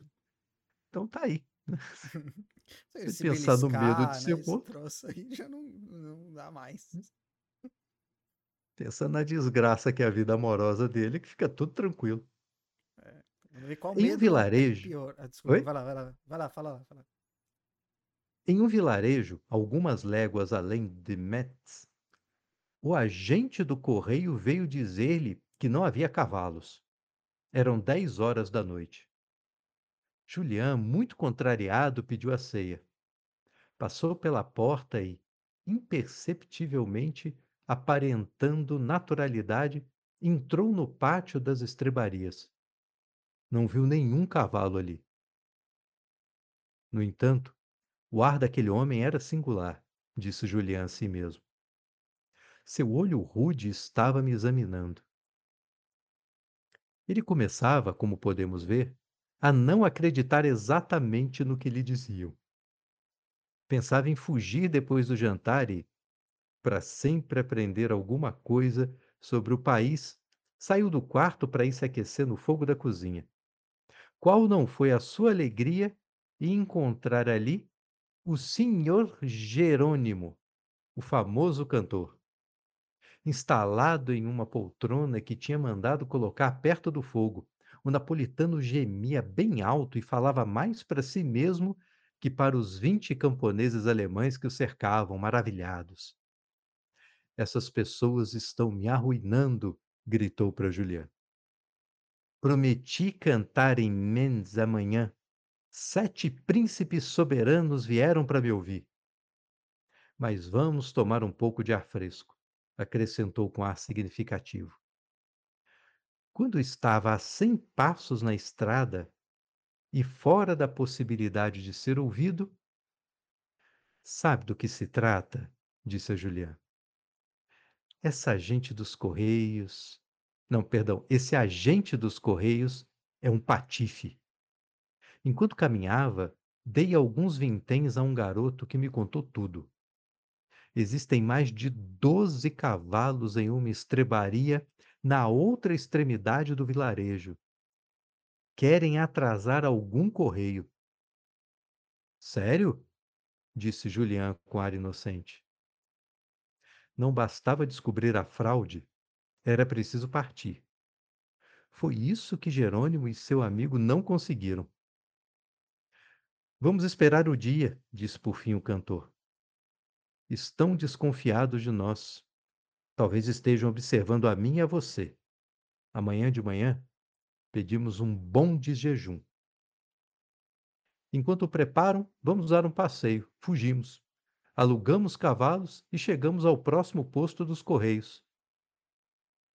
Então tá aí. Se, Se se pensar no medo de beliscar, ser né? Troço aí já não, não dá mais. Pensa na desgraça que é a vida amorosa dele, que fica tudo tranquilo. Qual Em um é vilarejo. pior. Ah, desculpa, Oi? vai lá, vai lá, vai lá, fala fala. Em um vilarejo, algumas léguas além de Metz, o agente do correio veio dizer-lhe que não havia cavalos. Eram dez horas da noite. Julian, muito contrariado, pediu a ceia. Passou pela porta e, imperceptivelmente, aparentando naturalidade, entrou no pátio das estrebarias. Não viu nenhum cavalo ali. No entanto, o ar daquele homem era singular, disse Julian a si mesmo. Seu olho rude estava me examinando. Ele começava, como podemos ver, a não acreditar exatamente no que lhe diziam. Pensava em fugir depois do jantar e, para sempre aprender alguma coisa sobre o país, saiu do quarto para ir se aquecer no fogo da cozinha. Qual não foi a sua alegria em encontrar ali o senhor Jerônimo, o famoso cantor instalado em uma poltrona que tinha mandado colocar perto do fogo. O napolitano gemia bem alto e falava mais para si mesmo que para os vinte camponeses alemães que o cercavam, maravilhados. Essas pessoas estão me arruinando, gritou para Julián. Prometi cantar em Mendes amanhã. Sete príncipes soberanos vieram para me ouvir. Mas vamos tomar um pouco de ar fresco acrescentou com ar significativo. Quando estava a cem passos na estrada e fora da possibilidade de ser ouvido, sabe do que se trata? disse a Julián. Essa agente dos Correios. Não, perdão, esse agente dos Correios é um patife. Enquanto caminhava, dei alguns vinténs a um garoto que me contou tudo. Existem mais de 12 cavalos em uma estrebaria na outra extremidade do vilarejo. Querem atrasar algum correio. Sério? disse Julián com ar inocente. Não bastava descobrir a fraude, era preciso partir. Foi isso que Jerônimo e seu amigo não conseguiram. Vamos esperar o dia, disse por fim o cantor estão desconfiados de nós. Talvez estejam observando a mim e a você. Amanhã de manhã, pedimos um bom de jejum. Enquanto preparam, vamos dar um passeio. Fugimos. Alugamos cavalos e chegamos ao próximo posto dos Correios.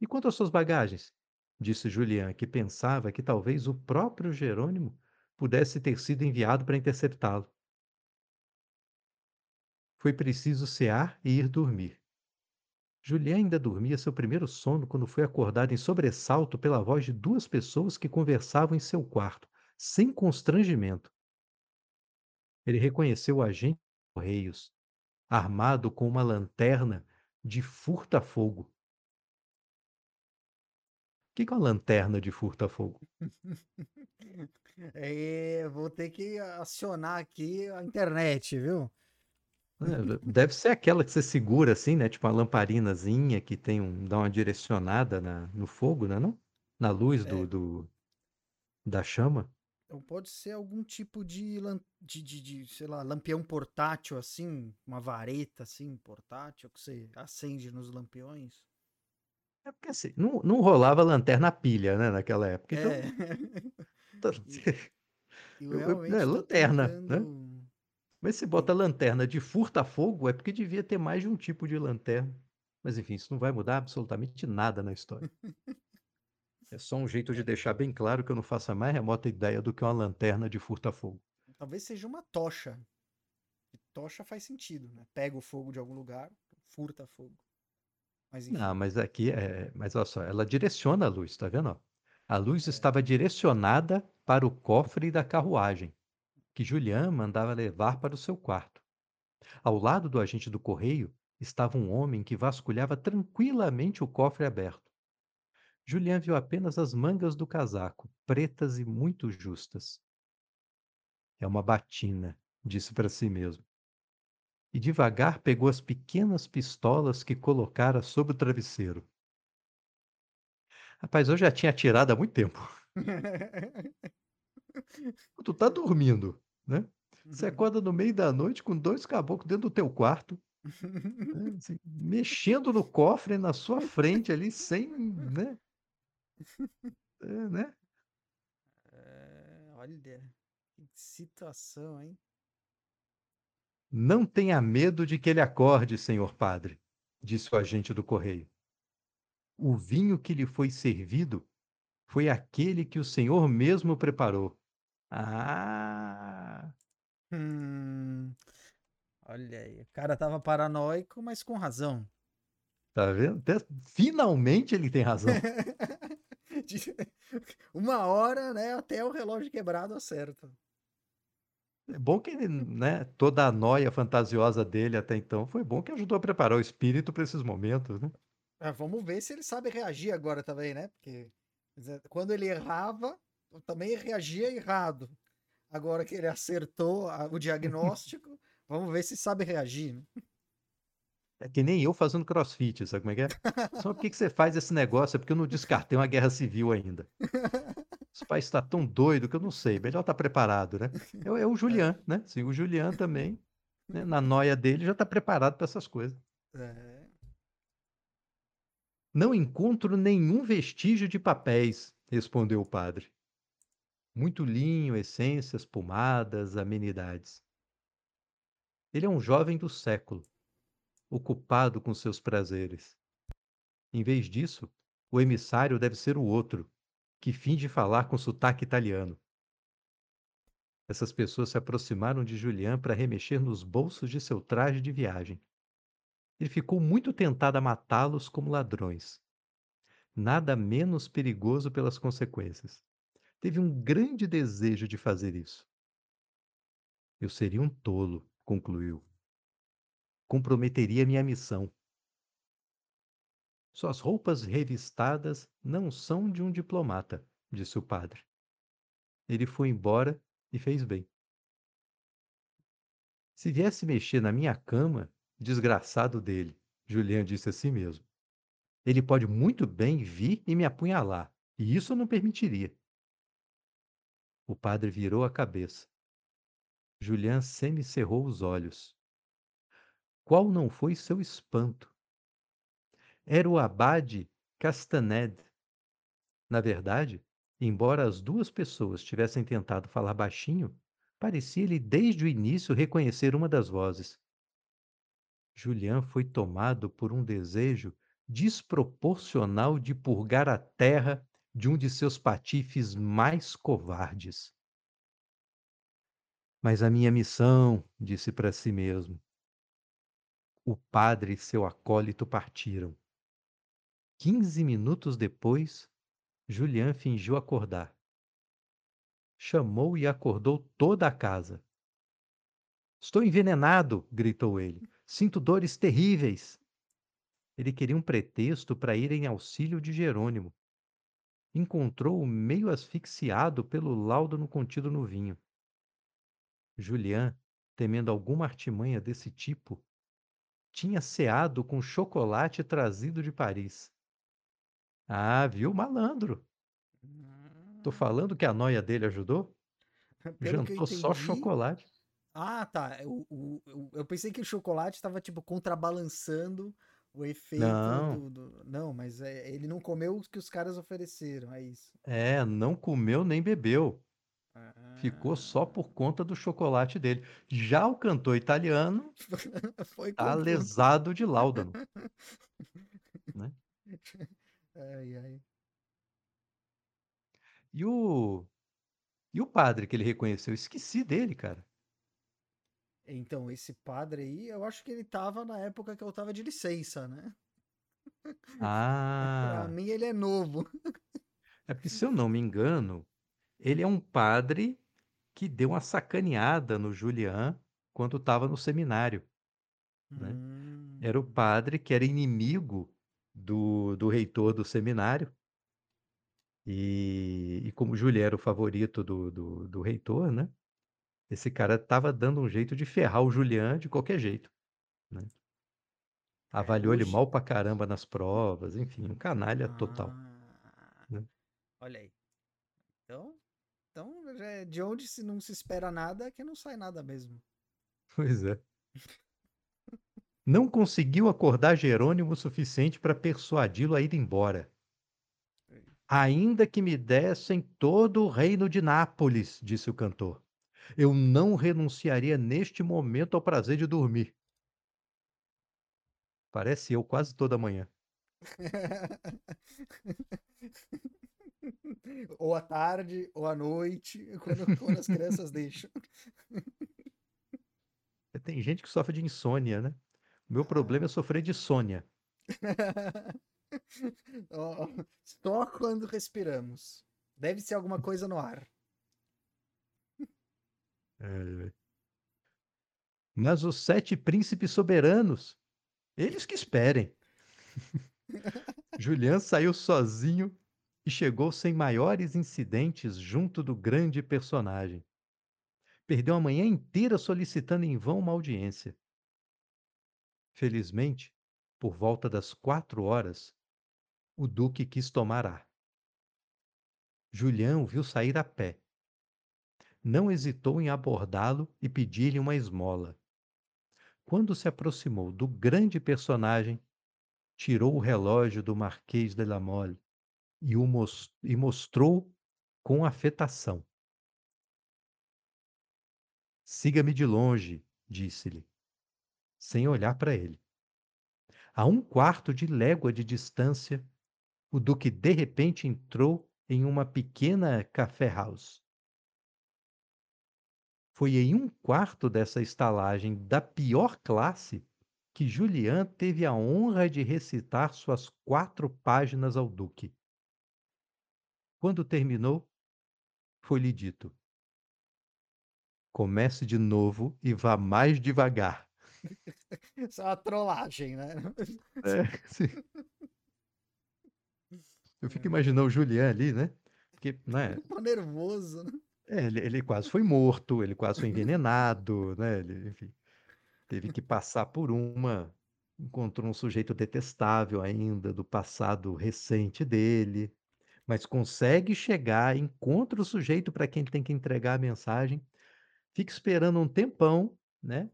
E quanto às suas bagagens? Disse Julián, que pensava que talvez o próprio Jerônimo pudesse ter sido enviado para interceptá-lo. Foi preciso cear e ir dormir. Julián ainda dormia seu primeiro sono quando foi acordado em sobressalto pela voz de duas pessoas que conversavam em seu quarto, sem constrangimento. Ele reconheceu o agente de Correios, armado com uma lanterna de furta-fogo. O que é uma lanterna de furta-fogo? É, vou ter que acionar aqui a internet, viu? É, deve ser aquela que você segura assim, né? Tipo uma lamparinazinha que tem um, dá uma direcionada na, no fogo, né? Não? Na luz do, É. do- da chama. Então pode ser algum tipo de, de, de, de, sei lá, lampião portátil, assim, uma vareta, assim, portátil, que você acende nos lampiões. É porque assim, não, não rolava lanterna pilha, né? Naquela época. Então, É. E eu Eu- eu- é, lanterna, né? tentando... Mas se bota lanterna de furta-fogo, é porque devia ter mais de um tipo de lanterna. Mas enfim, isso não vai mudar absolutamente nada na história. É só um jeito de deixar bem claro que eu não faço a mais remota ideia do que uma lanterna de furta-fogo. Talvez seja uma tocha. E tocha faz sentido, né? Pega o fogo de algum lugar, furta fogo. Mas enfim. Não, mas aqui é. Mas olha só, ela direciona a luz, tá vendo? A luz É. estava direcionada para o cofre da carruagem, que Julián mandava levar para o seu quarto. Ao lado do agente do correio estava um homem que vasculhava tranquilamente o cofre aberto. Julián viu apenas as mangas do casaco, pretas e muito justas. É uma batina, disse para si mesmo. E devagar pegou as pequenas pistolas que colocara sobre o travesseiro. Rapaz, eu já tinha atirado há muito tempo. Tu tá dormindo, né? Você acorda no meio da noite com dois caboclos dentro do teu quarto, né, assim, mexendo no cofre na sua frente ali, sem, né? É, né? É, olha, que situação, hein? Não tenha medo de que ele acorde, senhor padre, disse o agente do correio. O vinho que lhe foi servido foi aquele que o senhor mesmo preparou. Ah, Hum, olha aí, o cara tava paranoico, mas com razão. Tá vendo? Até- Finalmente ele tem razão. De- Uma hora, né? Até o relógio quebrado acerta. É bom que ele, né, toda a noia fantasiosa dele até então foi bom que ajudou a preparar o espírito para esses momentos, né? Ah, vamos ver se ele sabe reagir agora também, né? Porque quando ele errava, também reagia errado. Agora que ele acertou o diagnóstico, vamos ver se sabe reagir. né? É que nem eu fazendo crossfit, sabe como é que é? Só por que que você faz esse negócio? É porque eu não descartei uma guerra civil ainda. Esse país está tão doido que eu não sei. Melhor estar preparado, né? É, o- é o Julian, né? Sim, o Julian também, né, na noia dele, já está preparado para essas coisas. É. Não encontro nenhum vestígio de papéis, respondeu o padre. Muito linho, essências, pomadas, amenidades. Ele é um jovem do século, ocupado com seus prazeres. Em vez disso, o emissário deve ser o outro, que finge falar com sotaque italiano. Essas pessoas se aproximaram de Julian para remexer nos bolsos de seu traje de viagem. Ele ficou muito tentado a matá-los como ladrões. Nada menos perigoso pelas consequências. Teve um grande desejo de fazer isso. Eu seria um tolo, concluiu. Comprometeria minha missão. Suas roupas revistadas não são de um diplomata, disse o padre. Ele foi embora e fez bem. Se viesse mexer na minha cama, desgraçado dele, Julian disse a si mesmo. Ele pode muito bem vir e me apunhalar, e isso eu não permitiria. O padre virou a cabeça. Julian semicerrou os olhos. Qual não foi seu espanto? Era o abade Castaned. Na verdade, embora as duas pessoas tivessem tentado falar baixinho, parecia-lhe desde o início reconhecer uma das vozes. Julian foi tomado por um desejo desproporcional de purgar a terra de um de seus patifes mais covardes. Mas a minha missão, disse para si mesmo. O padre e seu acólito partiram. Quinze minutos depois, Julian fingiu acordar. Chamou e acordou toda a casa. Estou envenenado! gritou ele. Sinto dores terríveis. Ele queria um pretexto para ir em auxílio de Jerônimo. Encontrou-o meio asfixiado pelo laudo contido no vinho. Julian, temendo alguma artimanha desse tipo, tinha ceado com chocolate trazido de Paris. Ah, viu, malandro? Tô falando que a noia dele ajudou? Pelo eu Jantou só entendi- chocolate. Ah, tá. O, o- o- eu pensei que o chocolate estava, tipo, contrabalançando o efeito Não. do, do- Não, mas é, ele não comeu o que os caras ofereceram, é isso. É, não comeu nem bebeu. Ficou só por conta do chocolate dele. Já o cantor italiano Foi tá lesado de láudano. Ai, ai. E o e o padre que ele reconheceu, esqueci dele, cara. Então, esse padre aí, eu acho que ele tava na época que eu tava de licença, né? Pra Ah, mim, ele é novo. é porque se eu não me engano, ele é um padre que deu uma sacaneada no Julian quando estava no seminário. Né? Hum. Era o padre que era inimigo do, do reitor do seminário. E, e como o Julian era o favorito do, do, do reitor, né? Esse cara tava dando um jeito de ferrar o Julian de qualquer jeito. Né? Avaliou ele mal pra caramba nas provas, enfim, um canalha total. Ah, né? Olha aí. Então, então já é de onde se não se espera nada, é que não sai nada mesmo. Pois é. Não conseguiu acordar Jerônimo o suficiente para persuadi-lo a ir embora. Ainda que me dessem todo o reino de Nápoles, disse o cantor, eu não renunciaria neste momento ao prazer de dormir. Parece eu quase toda manhã. ou à tarde, ou à noite, quando, quando as crianças deixam. Tem gente que sofre de insônia, né? O meu problema é sofrer de sônia. Ó, Só quando respiramos. Deve ser alguma coisa no ar. É, é. Mas os sete príncipes soberanos, eles que esperem. Julian saiu sozinho e chegou sem maiores incidentes junto do grande personagem. Perdeu a manhã inteira solicitando em vão uma audiência. Felizmente, por volta das quatro horas, o duque quis tomar ar. Julian o viu sair a pé. Não hesitou em abordá-lo e pedir-lhe uma esmola. Quando se aproximou do grande personagem, tirou o relógio do Marquês de la Mole e o mos e mostrou com afetação. Siga-me de longe, disse-lhe, sem olhar para ele. A um quarto de légua de distância, o duque de repente entrou em uma pequena café house. Foi em um quarto dessa estalagem da pior classe que Julian teve a honra de recitar suas quatro páginas ao duque. Quando terminou, foi-lhe dito: Comece de novo e vá mais devagar. Isso é uma trollagem, né? É, sim. Eu fico imaginando o Julian ali, né? Porque, né? Tô nervoso, né? É, ele, ele quase foi morto, ele quase foi envenenado, né? Ele, enfim, teve que passar por uma. Encontrou um sujeito detestável ainda do passado recente dele, mas consegue chegar, encontra o sujeito para quem tem que entregar a mensagem, fica esperando um tempão, né?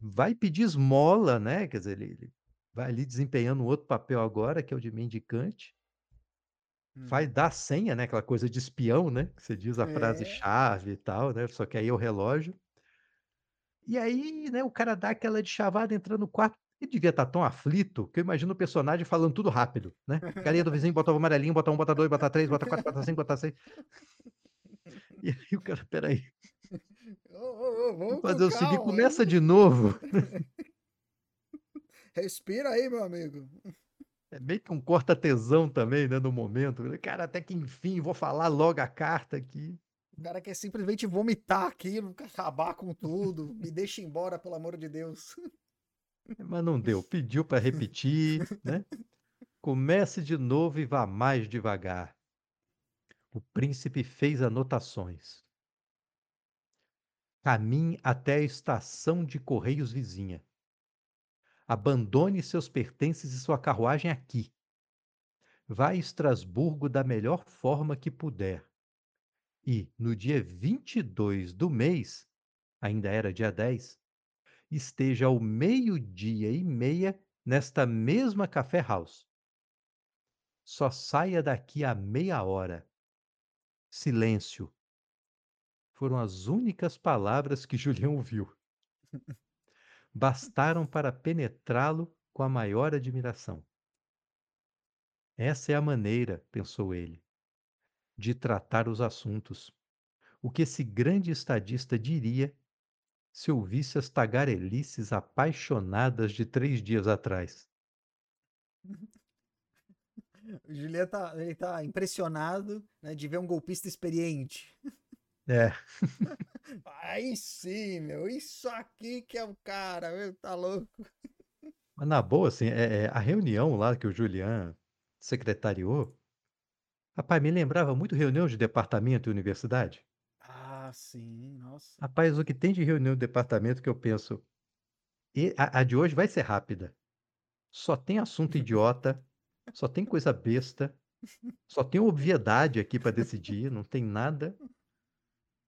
Vai pedir esmola, né? Quer dizer, ele, ele vai ali desempenhando um outro papel agora, que é o de mendicante. Faz Hum. dar senha, né? Aquela coisa de espião, né? Que você diz a É. frase-chave e tal, né? Só que aí é o relógio. E aí, né, o cara dá aquela de chavada, entra no quarto. Ele devia estar tão aflito que eu imagino o personagem falando tudo rápido, né? Carinha do vizinho, bota o amarelinho, bota um, bota dois, bota três, bota quatro, bota cinco, bota seis. E aí o cara, peraí, Ô, ô, ô, vamos fazer o seguinte, começa de novo. Respira aí, meu amigo. É meio que um corta-tesão também, né, no momento. Cara, até que enfim, vou falar logo a carta aqui. O cara quer simplesmente vomitar aquilo, acabar com tudo. Me deixa embora, pelo amor de Deus. Mas não deu, pediu para repetir, né? Comece de novo e vá mais devagar. O príncipe fez anotações. Caminhe até a estação de correios vizinha. Abandone seus pertences e sua carruagem aqui. Vá a Estrasburgo da melhor forma que puder. E, no dia 22 do mês, ainda era dia 10, esteja ao meio-dia e meia nesta mesma café house. Só saia daqui a meia hora. Silêncio. Foram as únicas palavras que Julião ouviu. Bastaram para penetrá-lo com a maior admiração. Essa é a maneira, pensou ele, de tratar os assuntos. O que esse grande estadista diria se ouvisse as tagarelices apaixonadas de três dias atrás? O tá, ele tá impressionado né, de ver um golpista experiente. É, Aí sim, meu. Isso aqui que é o cara, meu. Tá louco. mas na boa, assim, é, é, a reunião lá que o Julian secretariou, rapaz, me lembrava muito reunião de departamento e universidade. Ah, sim. Nossa. Rapaz, o que tem de reunião de departamento que eu penso, e a, a de hoje vai ser rápida. Só tem assunto idiota, só tem coisa besta, só tem obviedade aqui para decidir, não tem nada.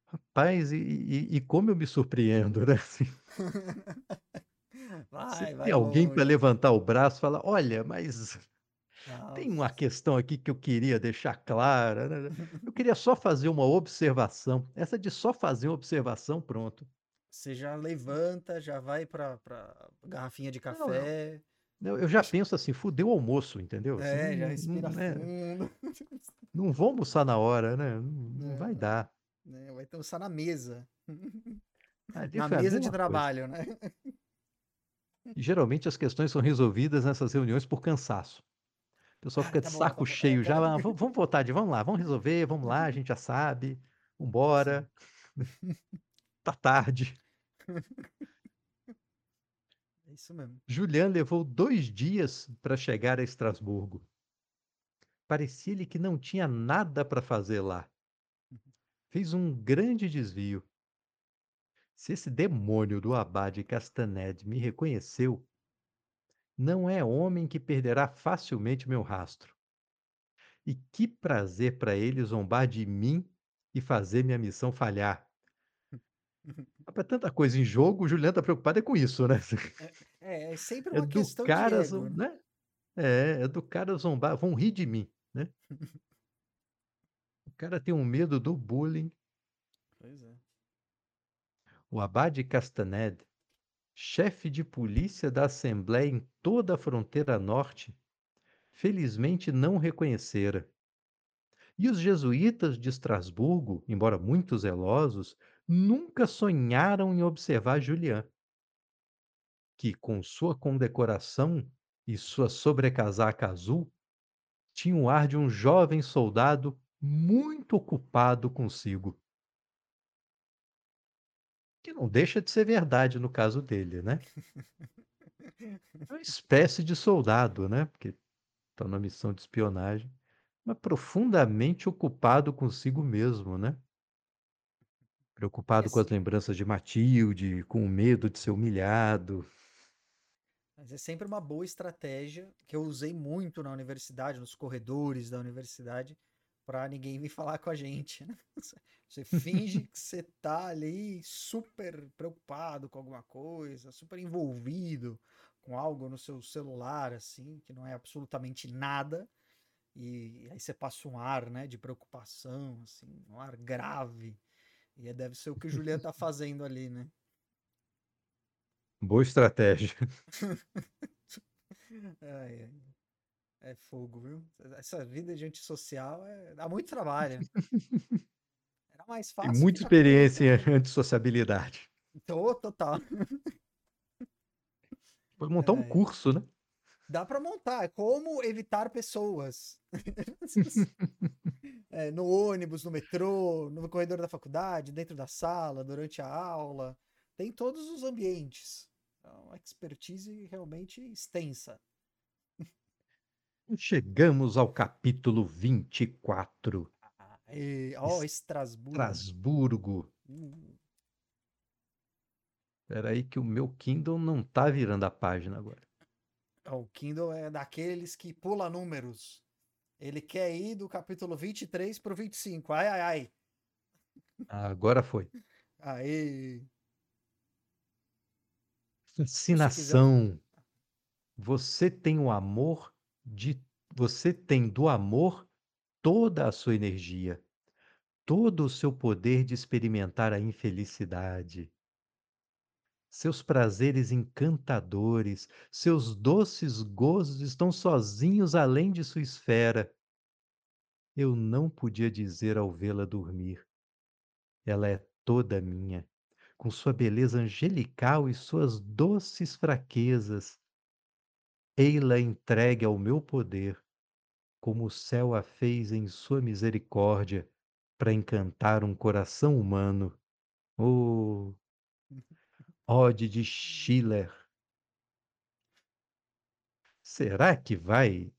Rapaz, e, e- e como eu me surpreendo, né? Assim, Vai, vai tem alguém para levantar o braço e falar, olha, mas tem uma Nossa. questão aqui que eu queria deixar clara. né? Eu queria só fazer uma observação. Essa de só fazer uma observação, pronto. Você já levanta, já vai pra garrafinha de Não, café. eu eu já penso assim, fudeu o almoço, entendeu? Assim, É, já não, respira não, é, fundo. não vou almoçar na hora, né? Não, não vai Não, dar. né, vai almoçar na mesa. Ali Na a mesa de mesma coisa. trabalho, né? Geralmente as questões são resolvidas nessas reuniões por cansaço. O pessoal Ah, fica de tá bom, tá saco bom. É, cheio já, "Ah, va vamos votar de vamos lá, vamos resolver, vamos lá, a gente já sabe, vambora. Tá tarde. É isso mesmo. Julian levou 2 dias para chegar a Estrasburgo. Parecia-lhe que não tinha nada para fazer lá. Uhum. Fez um grande desvio. Se esse demônio do abade Castaned me reconheceu não é homem que perderá facilmente meu rastro. E que prazer para ele zombar de mim e fazer minha missão falhar. Rapaz, tanta coisa em jogo, o Julian tá preocupado é com isso, né. É, é sempre É uma do questão de cara ego, zom né. né. É, é do cara zombar, vão rir de mim, né. O cara tem um medo do bullying. Pois é. O abade Castaned, chefe de polícia da Assembleia em toda a fronteira norte, felizmente não reconhecera. E os jesuítas de Estrasburgo, embora muito zelosos, nunca sonharam em observar Julian. Que com sua condecoração e sua sobrecasaca azul, tinha o ar de um jovem soldado muito ocupado consigo. Que não deixa de ser verdade no caso dele, né. É uma espécie de soldado, né, porque tá numa missão de espionagem, mas profundamente ocupado consigo mesmo, né. Preocupado com as lembranças de Matilde, com o medo de ser humilhado. Mas é sempre uma boa estratégia, que eu usei muito na universidade, nos corredores da universidade, para ninguém vir falar com a gente, né. Você finge que você tá ali super preocupado com alguma coisa, super envolvido com algo no seu celular, assim, que não é absolutamente nada, e aí você passa um ar, né, de preocupação, assim, um ar grave, e deve ser o que o Julian tá fazendo ali, né. Boa estratégia. Ai, ai. É fogo, viu. Essa vida de antissocial é dá muito trabalho. Mais Tem fácil muita experiência em antissociabilidade. Tô, total. Pode montar um Ai. curso, né. Dá para montar, é como evitar pessoas. É, no ônibus, no metrô, no corredor da faculdade, dentro da sala, durante a aula, tem todos os ambientes. É uma expertise realmente extensa. Chegamos ao capítulo 24. Aê, ó, Estrasburgo. Estrasburgo. Espera aí que o meu Kindle não tá virando a página agora. O Kindle é daqueles que pula números. Ele quer ir do capítulo 23 pro 25. Ai, ai, ai. Agora foi. Aê. Fascinação. Você tem o amor de você tem do amor toda a sua energia, todo o seu poder de experimentar a infelicidade. Seus prazeres encantadores, seus doces gozos estão sozinhos além de sua esfera. Eu não podia dizer ao vê-la dormir. Ela é toda minha, com sua beleza angelical e suas doces fraquezas. Ei-la entregue ao meu poder, como o céu a fez em sua misericórdia, para encantar um coração humano. Oh! Ode de Schiller. Será que vai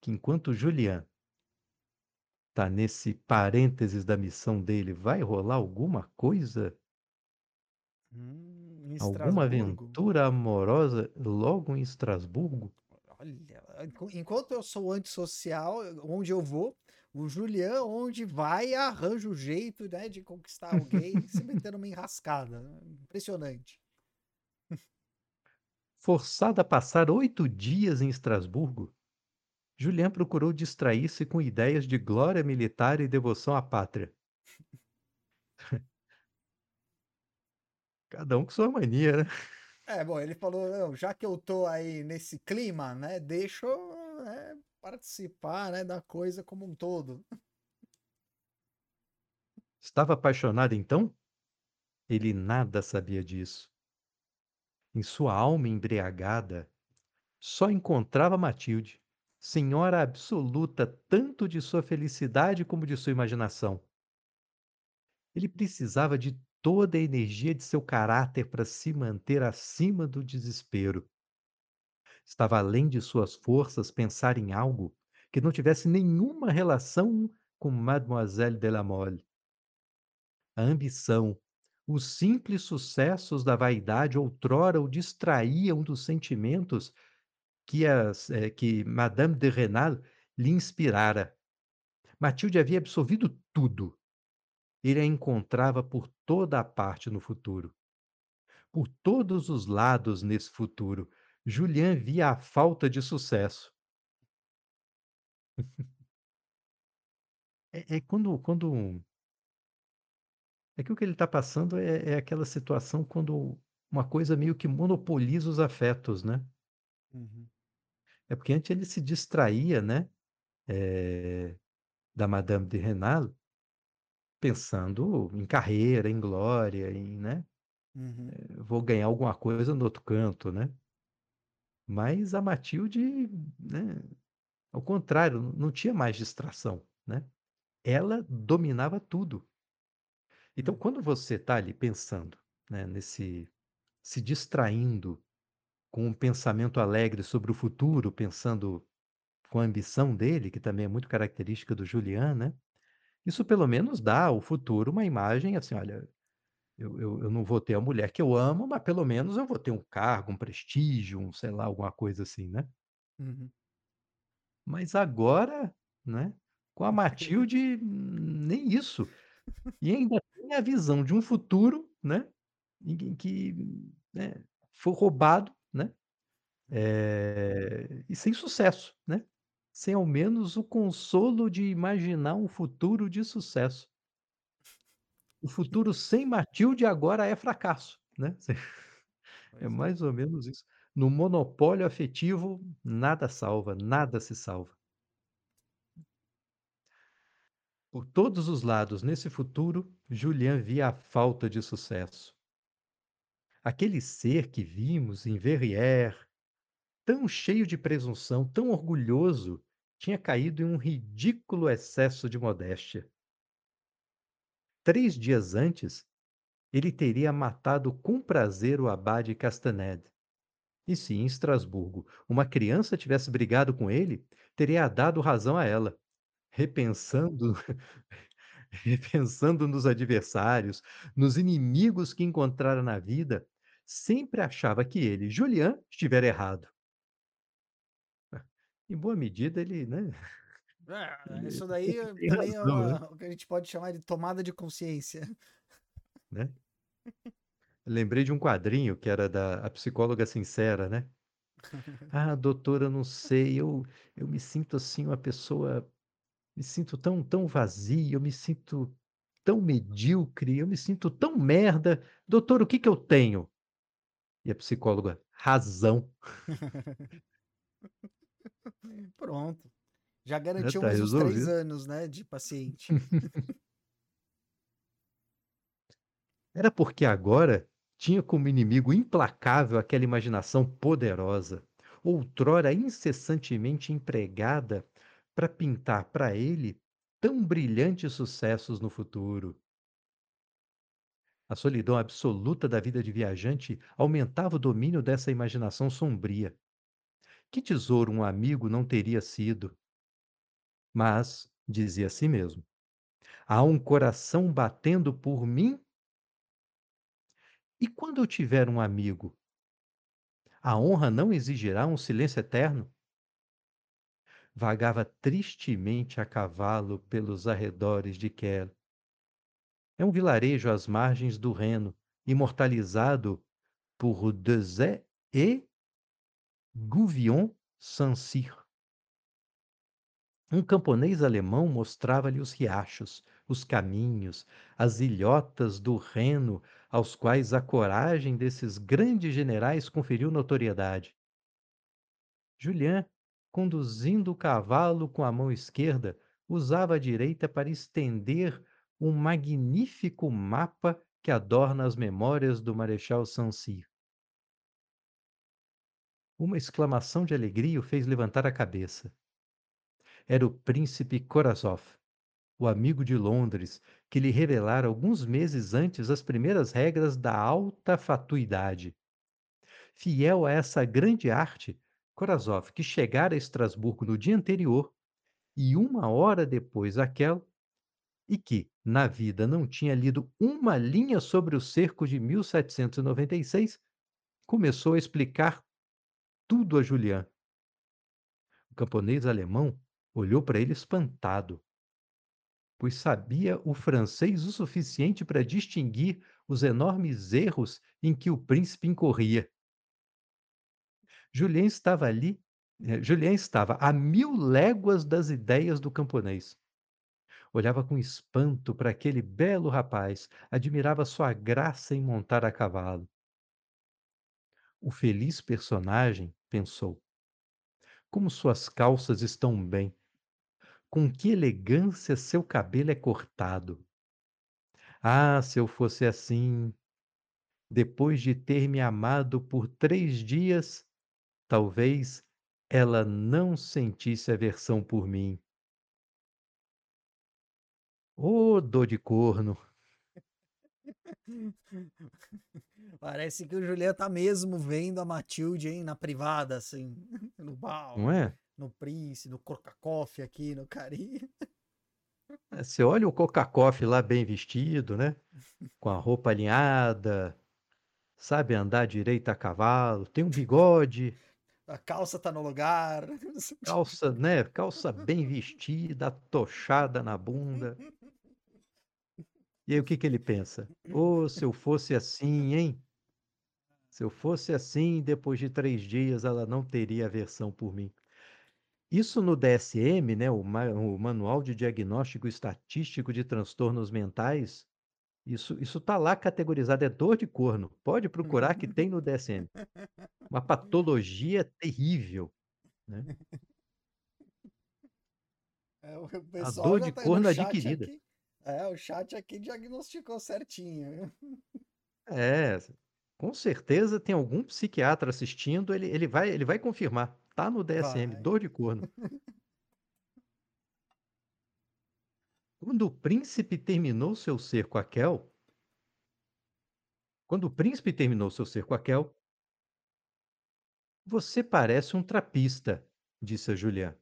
que enquanto Julian tá nesse parênteses da missão dele, vai rolar alguma coisa? Hum, Alguma aventura amorosa logo em Estrasburgo? Olha, enquanto eu sou antissocial, onde eu vou, o Julian, onde vai, arranja o jeito, né, de conquistar alguém, se meter numa enrascada. Impressionante. Forçado a passar 8 dias em Estrasburgo, Julian procurou distrair-se com ideias de glória militar e devoção à pátria. Cada um com sua mania, né? É, bom, ele falou, "Não, já que eu tô aí nesse clima, né, deixa eu né, participar, né, da coisa como um todo. Estava apaixonado então? Ele nada sabia disso. Em sua alma embriagada, só encontrava Matilde, senhora absoluta tanto de sua felicidade como de sua imaginação. Ele precisava de toda a energia de seu caráter para se manter acima do desespero. Estava além de suas forças pensar em algo que não tivesse nenhuma relação com Mademoiselle de la Mole. A ambição, os simples sucessos da vaidade outrora o distraíam dos sentimentos que as eh, que Madame de Rênal lhe inspirara. Matilde havia absorvido tudo. Ele a encontrava por toda a parte no futuro. Por todos os lados nesse futuro, Julien via a falta de sucesso. É é quando quando é que o que ele está passando é é aquela situação quando uma coisa meio que monopoliza os afetos, né. Uhum. É porque antes ele se distraía, né, eh, da Madame de Rênal, pensando em carreira, em glória, em, né, Uhum. eh, vou ganhar alguma coisa no outro canto, né. Mas a Matilde, né, ao contrário, não tinha mais distração, né. Ela dominava tudo. Então Hum. quando você está ali pensando, né, nesse se distraindo com um pensamento alegre sobre o futuro, pensando com a ambição dele, que também é muito característica do Julien, né, isso pelo menos dá ao futuro uma imagem assim: "Olha, eu eu eu não vou ter a mulher que eu amo, mas pelo menos eu vou ter um cargo, um prestígio, um sei lá, alguma coisa assim", né. Uhum. Mas agora, né, com a Matilde, nem isso. E ainda tem a visão de um futuro, né, em que né, foi roubado, né, eh, e sem sucesso, né, sem ao menos o consolo de imaginar um futuro de sucesso. O futuro sem Matilde agora é fracasso, né. É é. mais ou menos isso. No monopólio afetivo, nada salva, nada se salva. Por todos os lados nesse futuro, Julien via a falta de sucesso. Aquele ser que vimos em Verrières, tão cheio de presunção, tão orgulhoso, tinha caído em um ridículo excesso de modéstia. 3 dias antes, ele teria matado com prazer o abade Castanede. E se em Estrasburgo uma criança tivesse brigado com ele, teria dado razão a ela. Repensando repensando nos adversários, nos inimigos que encontrara na vida, sempre achava que ele, Julien, estivera errado. Em boa medida ele, né, É, isso daí é razão, né. o que a gente pode chamar de tomada de consciência. Né. Lembrei de um quadrinho que era da A Psicóloga Sincera, né. "Ah, doutor, eu não sei, eu eu me sinto, assim, uma pessoa me sinto tão tão vazio, eu me sinto tão medíocre, eu me sinto tão merda. Doutor, o que que eu tenho?" E a psicóloga: "Razão." Pronto. Já Já garantiu tá mais uns 3 resolvido. anos, né, de paciente. Era porque agora tinha como inimigo implacável aquela imaginação poderosa, outrora incessantemente empregada para pintar para ele tão brilhantes sucessos no futuro. A solidão absoluta da vida de viajante aumentava o domínio dessa imaginação sombria. Que tesouro um amigo não teria sido? Mas, dizia a si mesmo, há um coração batendo por mim E quando eu tiver um amigo? A honra não exigirá um silêncio eterno? Vagava tristemente a cavalo pelos arredores de Quer. É um vilarejo às margens do Reno, imortalizado por Deshaies e Gouvion-Saint-Cyr. Um camponês alemão mostrava-lhe os riachos, os caminhos, as ilhotas do Reno, aos quais a coragem desses grandes generais conferiu notoriedade. Julien, conduzindo o cavalo com a mão esquerda, usava a direita para estender um magnífico mapa que adorna as memórias do marechal Saint-Cyr. Uma exclamação de alegria o fez levantar a cabeça. Era o príncipe Korazov, o amigo de Londres, que lhe revelara alguns meses antes as primeiras regras da alta fatuidade. Fiel a essa grande arte, Korazov, que chegara a Estrasburgo no dia anterior e uma hora depois aquela, e que, na vida, não tinha lido uma linha sobre o cerco de 1796, começou a explicar tudo a Julián. O camponês alemão olhou para ele espantado, pois sabia o francês o suficiente para distinguir os enormes erros em que o príncipe incorria. Julien estava ali, eh, Julien estava a mil léguas das ideias do camponês. Olhava com espanto para aquele belo rapaz, admirava sua graça em montar a cavalo. O feliz personagem, pensou, como suas calças estão bem, com que elegância seu cabelo é cortado. Ah, se eu fosse assim, depois de ter me amado por três dias, talvez ela não sentisse aversão por mim. Ô dor de corno! Parece que o Julián tá mesmo vendo a Matilde, hein, na privada, assim, no bar, Não é? no Prince, no Coca-Coffee aqui, no Cari. É, você olha o Coca-Coffee lá bem vestido, né? Com a roupa alinhada, sabe andar direito a cavalo, tem um bigode, A calça tá no lugar. calça, né? Calça bem vestida, tochada na bunda. E aí o que que ele pensa? "Ô, se eu fosse assim, hein? Se eu fosse assim, depois de 3 dias ela não teria aversão por mim". Isso no DSM, né, o ma o Manual de Diagnóstico Estatístico de Transtornos Mentais, isso isso tá lá categorizado, é dor de corno. Pode procurar que tem no DSM. Uma patologia terrível, né. É, o A dor de tá corno adquirida. aqui é, o chat aqui diagnosticou certinho. É, com certeza tem algum psiquiatra assistindo, ele ele vai ele vai confirmar. Tá no DSM, Vai. dor de corno. Quando o príncipe terminou seu cerco a Kel quando o príncipe terminou seu cerco a Kel "Você parece um trapista", disse a Julián.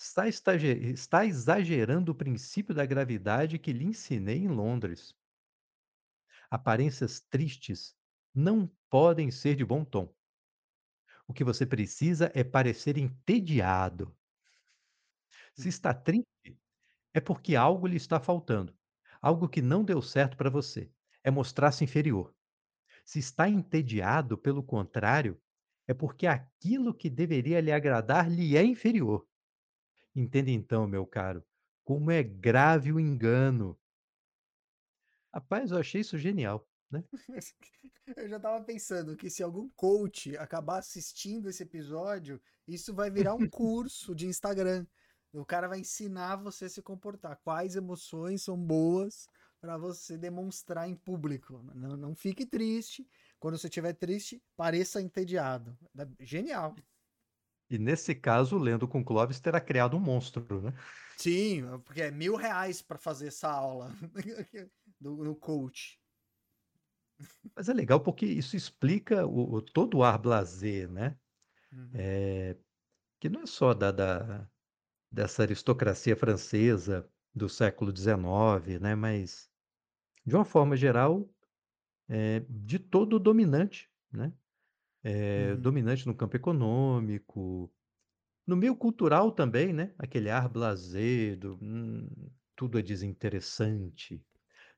Está está exagerando o princípio da gravidade que lhe ensinei em Londres. Aparências tristes não podem ser de bom tom. O que você precisa é parecer entediado. Se está triste, é porque algo lhe está faltando, algo que não deu certo para você, é mostrar-se inferior. Se está entediado, pelo contrário, é porque aquilo que deveria lhe agradar lhe é inferior. Entenda então, meu caro, como é grave o engano. Rapaz, eu achei isso genial, né. Eu já estava pensando que se algum coach acabar assistindo esse episódio, isso vai virar um curso de Instagram. O cara vai ensinar você a se comportar, quais emoções são boas para você demonstrar em público. Não não fique triste, quando você estiver triste, pareça entediado. Genial. E nesse caso, Lendo com Clóvis terá criado um monstro, né. Sim, porque é R$1000 para fazer essa aula do no coach. Mas é legal, porque isso explica o o todo o art blasé, né. Uhum. Eh, que não é só da da dessa aristocracia francesa do século XIX, né, mas, de uma forma geral, eh, de todo o dominante, né. Eh, Uhum. dominante no campo econômico, no meio cultural também, né, aquele art blasé do, hum, tudo é desinteressante,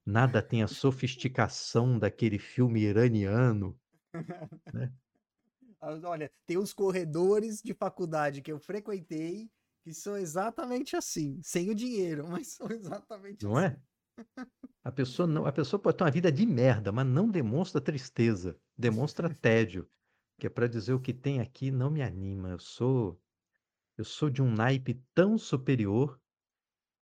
nada tem a sofisticação daquele filme iraniano, né. Olha, tem uns corredores de faculdade que eu frequentei, que são exatamente assim, sem o dinheiro, mas são exatamente Não assim. é? A pessoa não a pessoa pode ter uma vida de merda, mas não demonstra tristeza, demonstra tédio, que é para dizer: "O que tem aqui não me anima, eu sou eu sou de um naipe tão superior,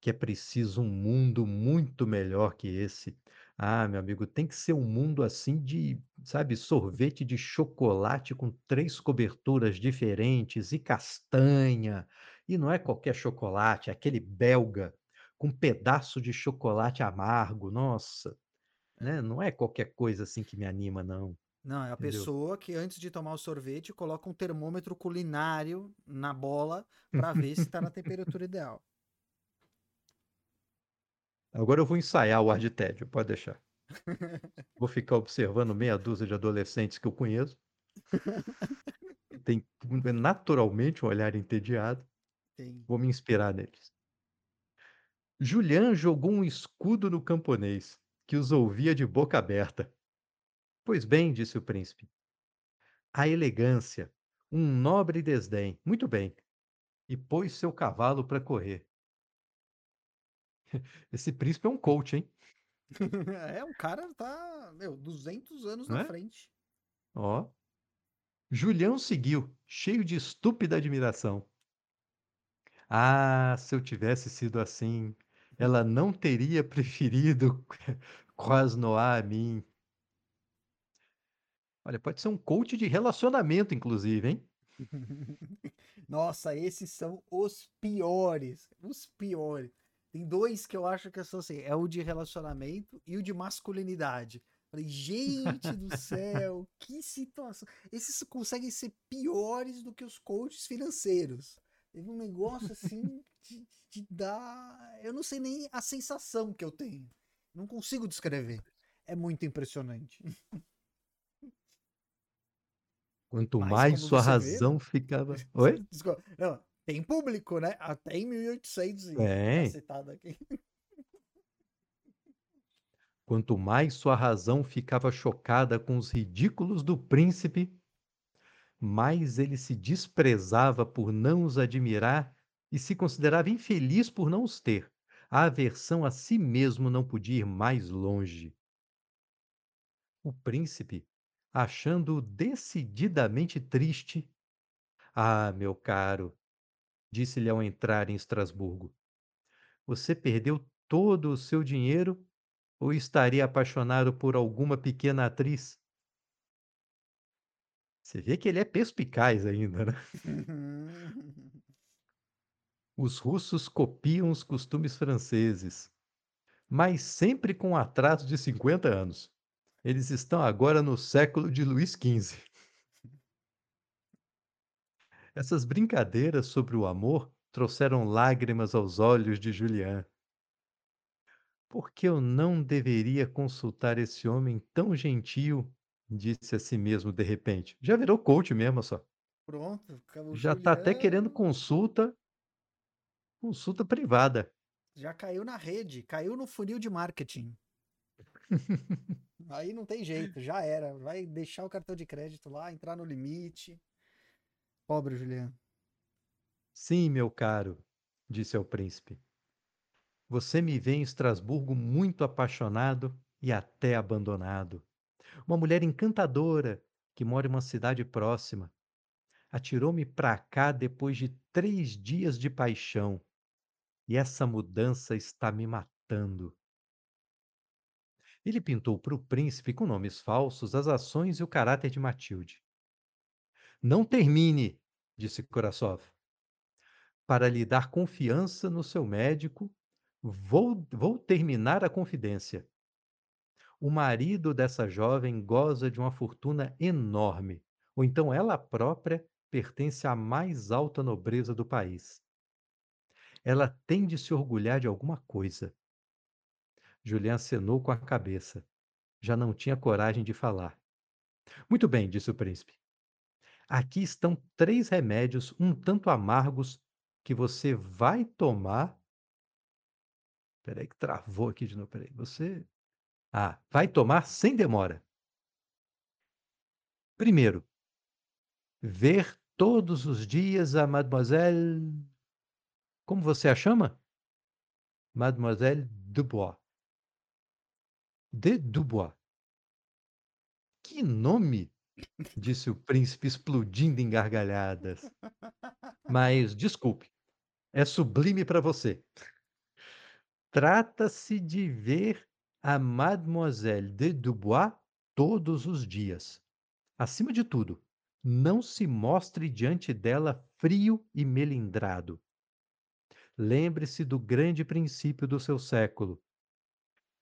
que é preciso um mundo muito melhor que esse". Ah, meu amigo, tem que ser um mundo assim de, sabe, sorvete de chocolate com 3 coberturas diferentes e castanha. E não é qualquer chocolate, é aquele belga com pedaço de chocolate amargo. Nossa, né, não é qualquer coisa assim que me anima não, Não, é a entendeu? pessoa que antes de tomar o sorvete coloca um termômetro culinário na bola para ver se tá na temperatura ideal. Agora eu vou ensaiar o ar de tédio, pode deixar. Vou ficar observando meia dúzia de adolescentes que eu conheço. Tem naturalmente um olhar entediado. Vou me inspirar neles. Julian jogou um escudo no camponês, que os ouvia de boca aberta. Pois bem, disse o príncipe. A elegância, um nobre desdém. Muito bem. E pôs seu cavalo para correr. Esse príncipe é um coach, hein? é, o cara tá, meu, 200 anos Não na é? frente. Ó. Julião seguiu, cheio de estúpida admiração. Ah, se eu tivesse sido assim, ela não teria preferido Krasnoá a mim. Olha, pode ser um coach de relacionamento, inclusive, hein? Nossa, esses são os piores. Os piores. Tem dois que eu acho que são assim: é o de relacionamento e o de masculinidade. Falei, gente do céu, que situação. Esses conseguem ser piores do que os coaches financeiros. Teve um negócio assim de, de dar. Eu não sei nem a sensação que eu tenho. Não consigo descrever. É muito impressionante. Quanto Mas mais sua você vê, razão ficava. Oi? Desculpa. Não, tem público, né? Até em 1800 e Tem. cacetada aqui. Quanto mais sua razão ficava chocada com os ridículos do príncipe, mais ele se desprezava por não os admirar e se considerava infeliz por não os ter. A aversão a si mesmo não podia ir mais longe. O príncipe, achando-o decididamente triste, ah, meu caro, disse-lhe ao entrar em Estrasburgo, você perdeu todo o seu dinheiro ou estaria apaixonado por alguma pequena atriz? Você vê que ele é perspicaz ainda, né? Os russos copiam os costumes franceses, mas sempre com atraso de 50 anos. Eles estão agora no século de Luís XV. Essas brincadeiras sobre o amor trouxeram lágrimas aos olhos de Julián. Por que eu não deveria consultar esse homem tão gentil? Disse a si mesmo de repente. Já virou coach mesmo, só. Pronto, Já está até querendo consulta, consulta privada. já caiu na rede, caiu no funil de marketing. Aí não tem jeito, já era. Vai deixar o cartão de crédito lá, entrar no limite. Pobre Julián. Sim, meu caro, disse ao príncipe. Você me vê em Estrasburgo muito apaixonado e até abandonado. Uma mulher encantadora que mora em uma cidade próxima. Atirou-me para cá depois de três dias de paixão. E essa mudança está me matando. Ele pintou para o príncipe, com nomes falsos, as ações e o caráter de Matilde. Não termine, disse Kurasov. Para lhe dar confiança no seu médico, vou, vou terminar a confidência. O marido dessa jovem goza de uma fortuna enorme, ou então ela própria pertence à mais alta nobreza do país. Ela tem de se orgulhar de alguma coisa. Julián acenou com a cabeça. Já não tinha coragem de falar. Muito bem, disse o príncipe. Aqui estão três remédios um tanto amargos que você vai tomar. Peraí, que travou aqui de novo. Peraí, você. Ah, vai tomar sem demora. Primeiro, ver todos os dias a Mademoiselle. Como você a chama? Mademoiselle Dubois. De Dubois. Que nome! disse o príncipe, explodindo em gargalhadas. Mas, desculpe, é sublime para você. Trata-se de ver a Mademoiselle de Dubois todos os dias. Acima de tudo, não se mostre diante dela frio e melindrado. Lembre-se do grande princípio do seu século.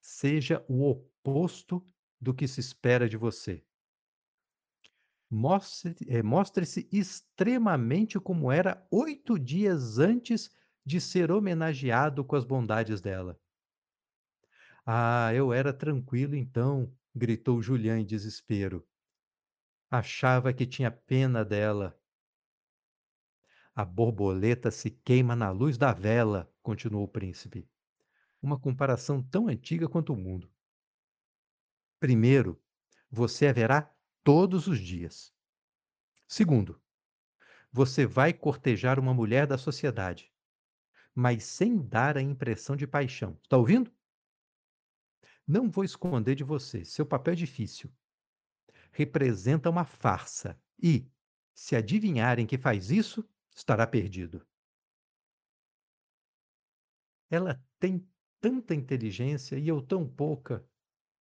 Seja o oposto do que se espera de você. Mostre-se eh, mostre extremamente como era oito dias antes de ser homenageado com as bondades dela. Ah, eu era tranquilo então, gritou Julián em desespero. Achava que tinha pena dela. A borboleta se queima na luz da vela, continuou o príncipe. Uma comparação tão antiga quanto o mundo. Primeiro, você a verá todos os dias. Segundo, você vai cortejar uma mulher da sociedade, mas sem dar a impressão de paixão. Está ouvindo? Não vou esconder de você, seu papel é difícil. Representa uma farsa e, se adivinharem que faz isso, estará perdido. Ela tem tanta inteligência e eu tão pouca.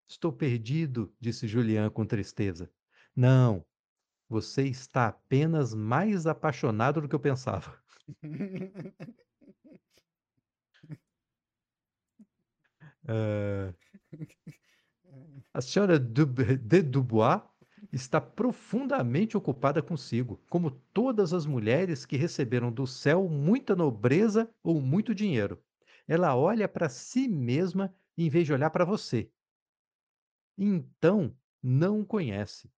Estou perdido, disse Julián com tristeza. Não, você está apenas mais apaixonado do que eu pensava. uh, a senhora de Dubois está profundamente ocupada consigo, como todas as mulheres que receberam do céu muita nobreza ou muito dinheiro. Ela olha para si mesma em vez de olhar para você. Então, não o conhece.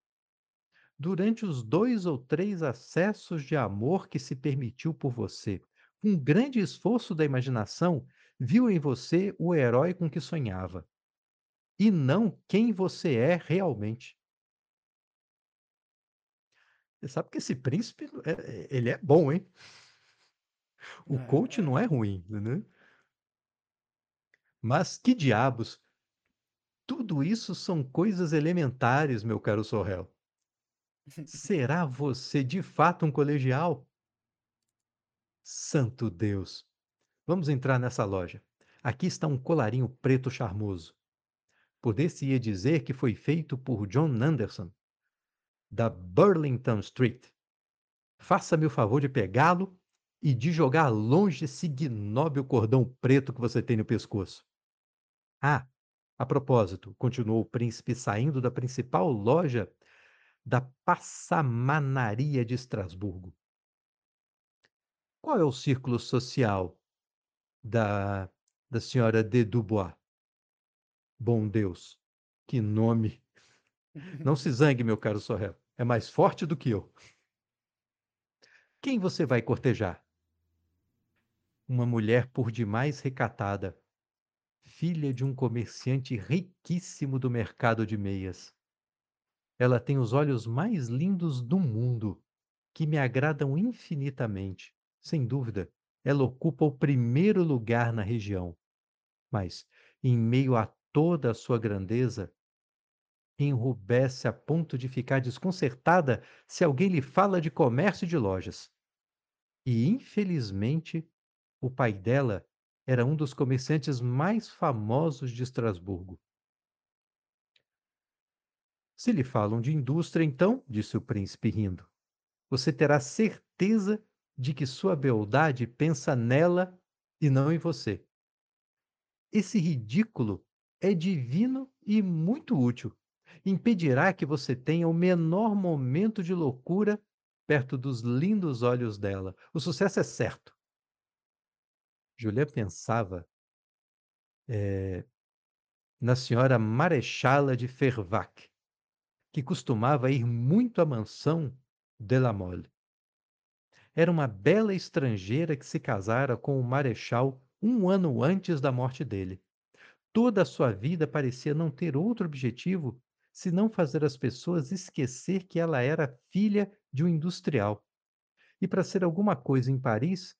Durante os dois ou três acessos de amor que se permitiu por você, com grande esforço da imaginação, viu em você o herói com que sonhava e não quem você é realmente. Você sabe que esse príncipe, é, é, ele é bom, hein? O coach não é ruim, né? Mas que diabos! Tudo isso são coisas elementares, meu caro Sorrel. Será você de fato um colegial? Santo Deus! Vamos entrar nessa loja. Aqui está um colarinho preto charmoso. Poder-se-ia dizer que foi feito por John Anderson, da Burlington Street. Faça-me o favor de pegá-lo e de jogar longe esse ignóbil cordão preto que você tem no pescoço. Ah, a propósito, continuou o príncipe saindo da principal loja da passamanaria de Estrasburgo. Qual é o círculo social da, da senhora de Dubois? Bom Deus, que nome! Não se zangue, meu caro Sorrel. É mais forte do que eu. Quem você vai cortejar? Uma mulher por demais recatada, filha de um comerciante riquíssimo do mercado de meias. Ela tem os olhos mais lindos do mundo, que me agradam infinitamente. Sem dúvida, ela ocupa o primeiro lugar na região. Mas, em meio a toda a sua grandeza, enrubesce a ponto de ficar desconcertada se alguém lhe fala de comércio de lojas. E, infelizmente, o pai dela era um dos comerciantes mais famosos de Estrasburgo. Se lhe falam de indústria, então, disse o príncipe rindo, você terá certeza de que sua beldade pensa nela e não em você. Esse ridículo é divino e muito útil impedirá que você tenha o menor momento de loucura perto dos lindos olhos dela. O sucesso é certo. Julia pensava é, na senhora Marechala de Fervac, que costumava ir muito à mansão de la Mole. Era uma bela estrangeira que se casara com o marechal um ano antes da morte dele. Toda a sua vida parecia não ter outro objetivo se não fazer as pessoas esquecer que ela era filha de um industrial. E para ser alguma coisa em Paris,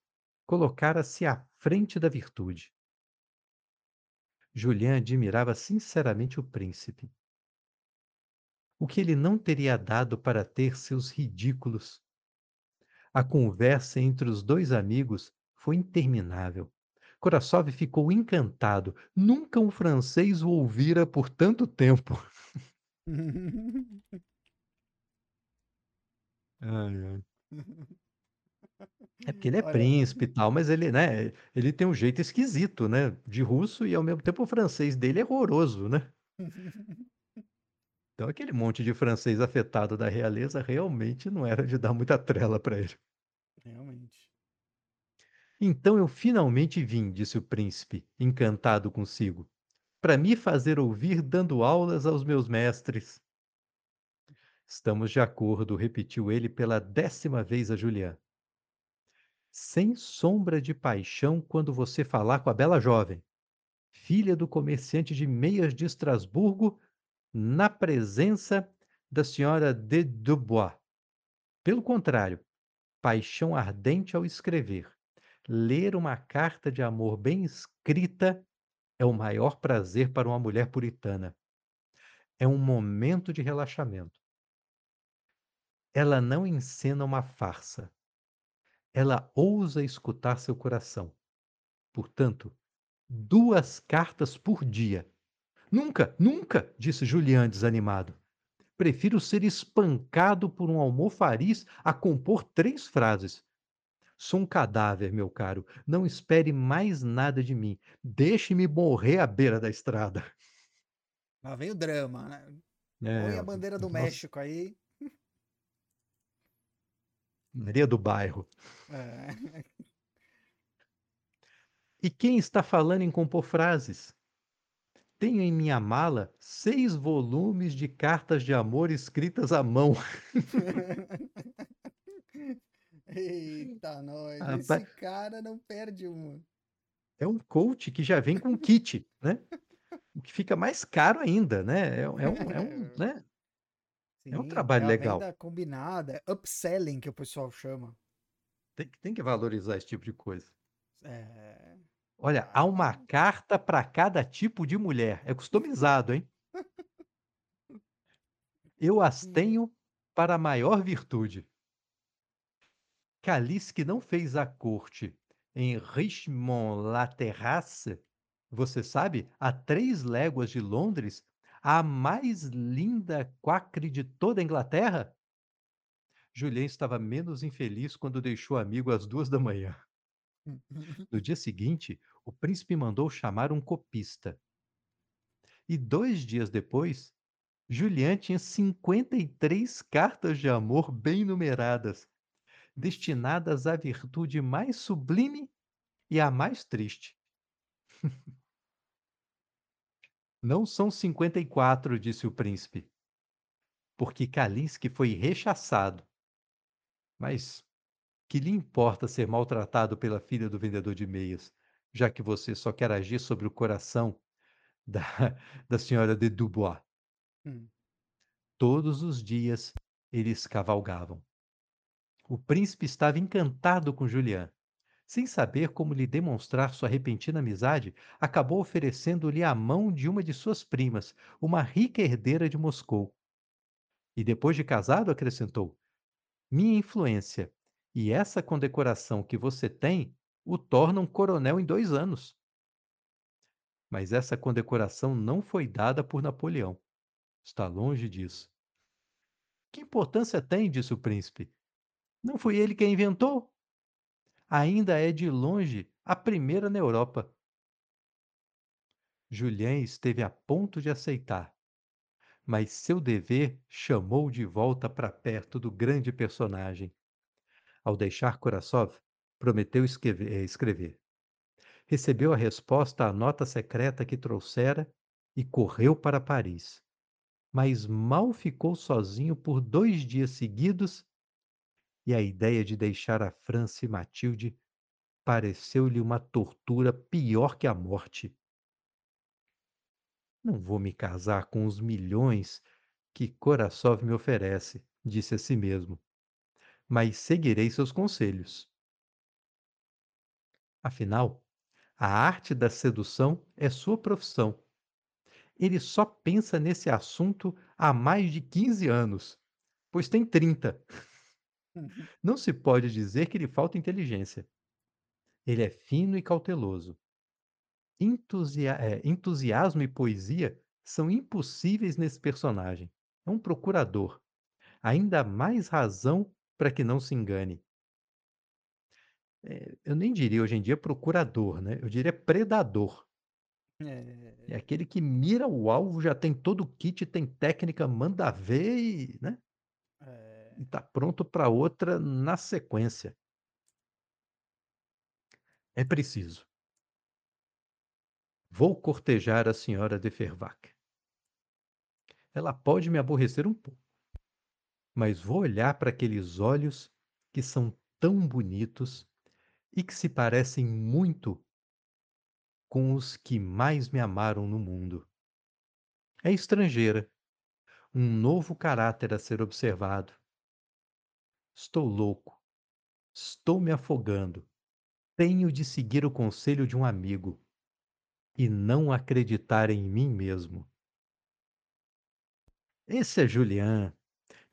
colocara-se à frente da virtude. Julian admirava sinceramente o príncipe. O que ele não teria dado para ter seus ridículos? A conversa entre os dois amigos foi interminável. Korassov ficou encantado. Nunca um francês o ouvira por tanto tempo. Ai, ai. É porque ele é Olha príncipe e tal, mas ele, né, ele tem um jeito esquisito, né, de russo e ao mesmo tempo o francês dele é horroroso, né. Então aquele monte de francês afetado da realeza realmente não era de dar muita trela para ele. Realmente. Então eu finalmente vim, disse o príncipe, encantado consigo, para me fazer ouvir dando aulas aos meus mestres. Estamos de acordo, repetiu ele pela décima vez a Julián. Sem sombra de paixão quando você falar com a bela jovem, filha do comerciante de meias de Estrasburgo, na presença da senhora de Dubois. Pelo contrário, paixão ardente ao escrever. Ler uma carta de amor bem escrita é o maior prazer para uma mulher puritana. É um momento de relaxamento. Ela não encena uma farsa. Ela ousa escutar seu coração. Portanto, duas cartas por dia. Nunca, nunca, disse Julián desanimado. Prefiro ser espancado por um almofariz a compor três frases. Sou um cadáver, meu caro. Não espere mais nada de mim. Deixe-me morrer à beira da estrada. Lá vem o drama, né? É, Põe a bandeira do nossa. México aí. Maria do bairro. É. E quem está falando em compor frases? Tenho em minha mala seis volumes de cartas de amor escritas à mão. Eita, nós. Rapaz. Esse cara não perde uma. É um coach que já vem com kit, né? O que fica mais caro ainda, né? É, um- é um, é um, né? É um Sim, trabalho é legal. venda combinada, upselling que o pessoal chama. Tem, que- tem que valorizar esse tipo de coisa. É. Olha, há uma carta para cada tipo de mulher. É customizado, hein? Eu as tenho para a maior virtude. Calice que não fez a corte em Richmond-la-Terrasse, você sabe, a três léguas de Londres, a mais linda quacre de toda a Inglaterra? Julien estava menos infeliz quando deixou o amigo às duas da manhã. No dia seguinte, o príncipe mandou chamar um copista. E dois dias depois, Julian tinha 53 cartas de amor bem numeradas, destinadas à virtude mais sublime e à mais triste. Não são 54, disse o príncipe, porque Kalinsky foi rechaçado. Mas que lhe importa ser maltratado pela filha do vendedor de meias, já que você só quer agir sobre o coração da, da senhora de Dubois? Hum. Todos os dias eles cavalgavam. O príncipe estava encantado com Julián. Sem saber como lhe demonstrar sua repentina amizade, acabou oferecendo-lhe a mão de uma de suas primas, uma rica herdeira de Moscou. E depois de casado, acrescentou: Minha influência e essa condecoração que você tem o tornam coronel em dois anos. Mas essa condecoração não foi dada por Napoleão. Está longe disso. Que importância tem, disse o príncipe. Não foi ele quem inventou? Ainda é de longe a primeira na Europa. Julien esteve a ponto de aceitar, mas seu dever chamou de volta para perto do grande personagem. Ao deixar Korassov, prometeu eh, escrever. Recebeu a resposta à nota secreta que trouxera e correu para Paris. Mas mal ficou sozinho por dois dias seguidos e a ideia de deixar a França e Matilde pareceu-lhe uma tortura pior que a morte. Não vou me casar com os milhões que Korassov me oferece, disse a si mesmo, mas seguirei seus conselhos. Afinal, a arte da sedução é sua profissão. Ele só pensa nesse assunto há mais de 15 anos, pois tem 30. Não se pode dizer que lhe falta inteligência. Ele é fino e cauteloso, entusia eh, entusiasmo e poesia são impossíveis nesse personagem. É um procurador. Ainda mais razão para que não se engane. Eh, eu nem diria hoje em dia procurador, né, eu diria predador. É É. aquele que mira o alvo, já tem todo o kit, tem técnica, manda ver e, né, É. e tá pronto para outra na sequência. É preciso. Vou cortejar a senhora de Fervacques. Ela pode me aborrecer um pouco. Mas vou olhar para aqueles olhos que são tão bonitos e que se parecem muito com os que mais me amaram no mundo. É estrangeira, um novo caráter a ser observado. Estou louco, estou me afogando. Tenho de seguir o conselho de um amigo e não acreditar em mim mesmo. Esse é Julian.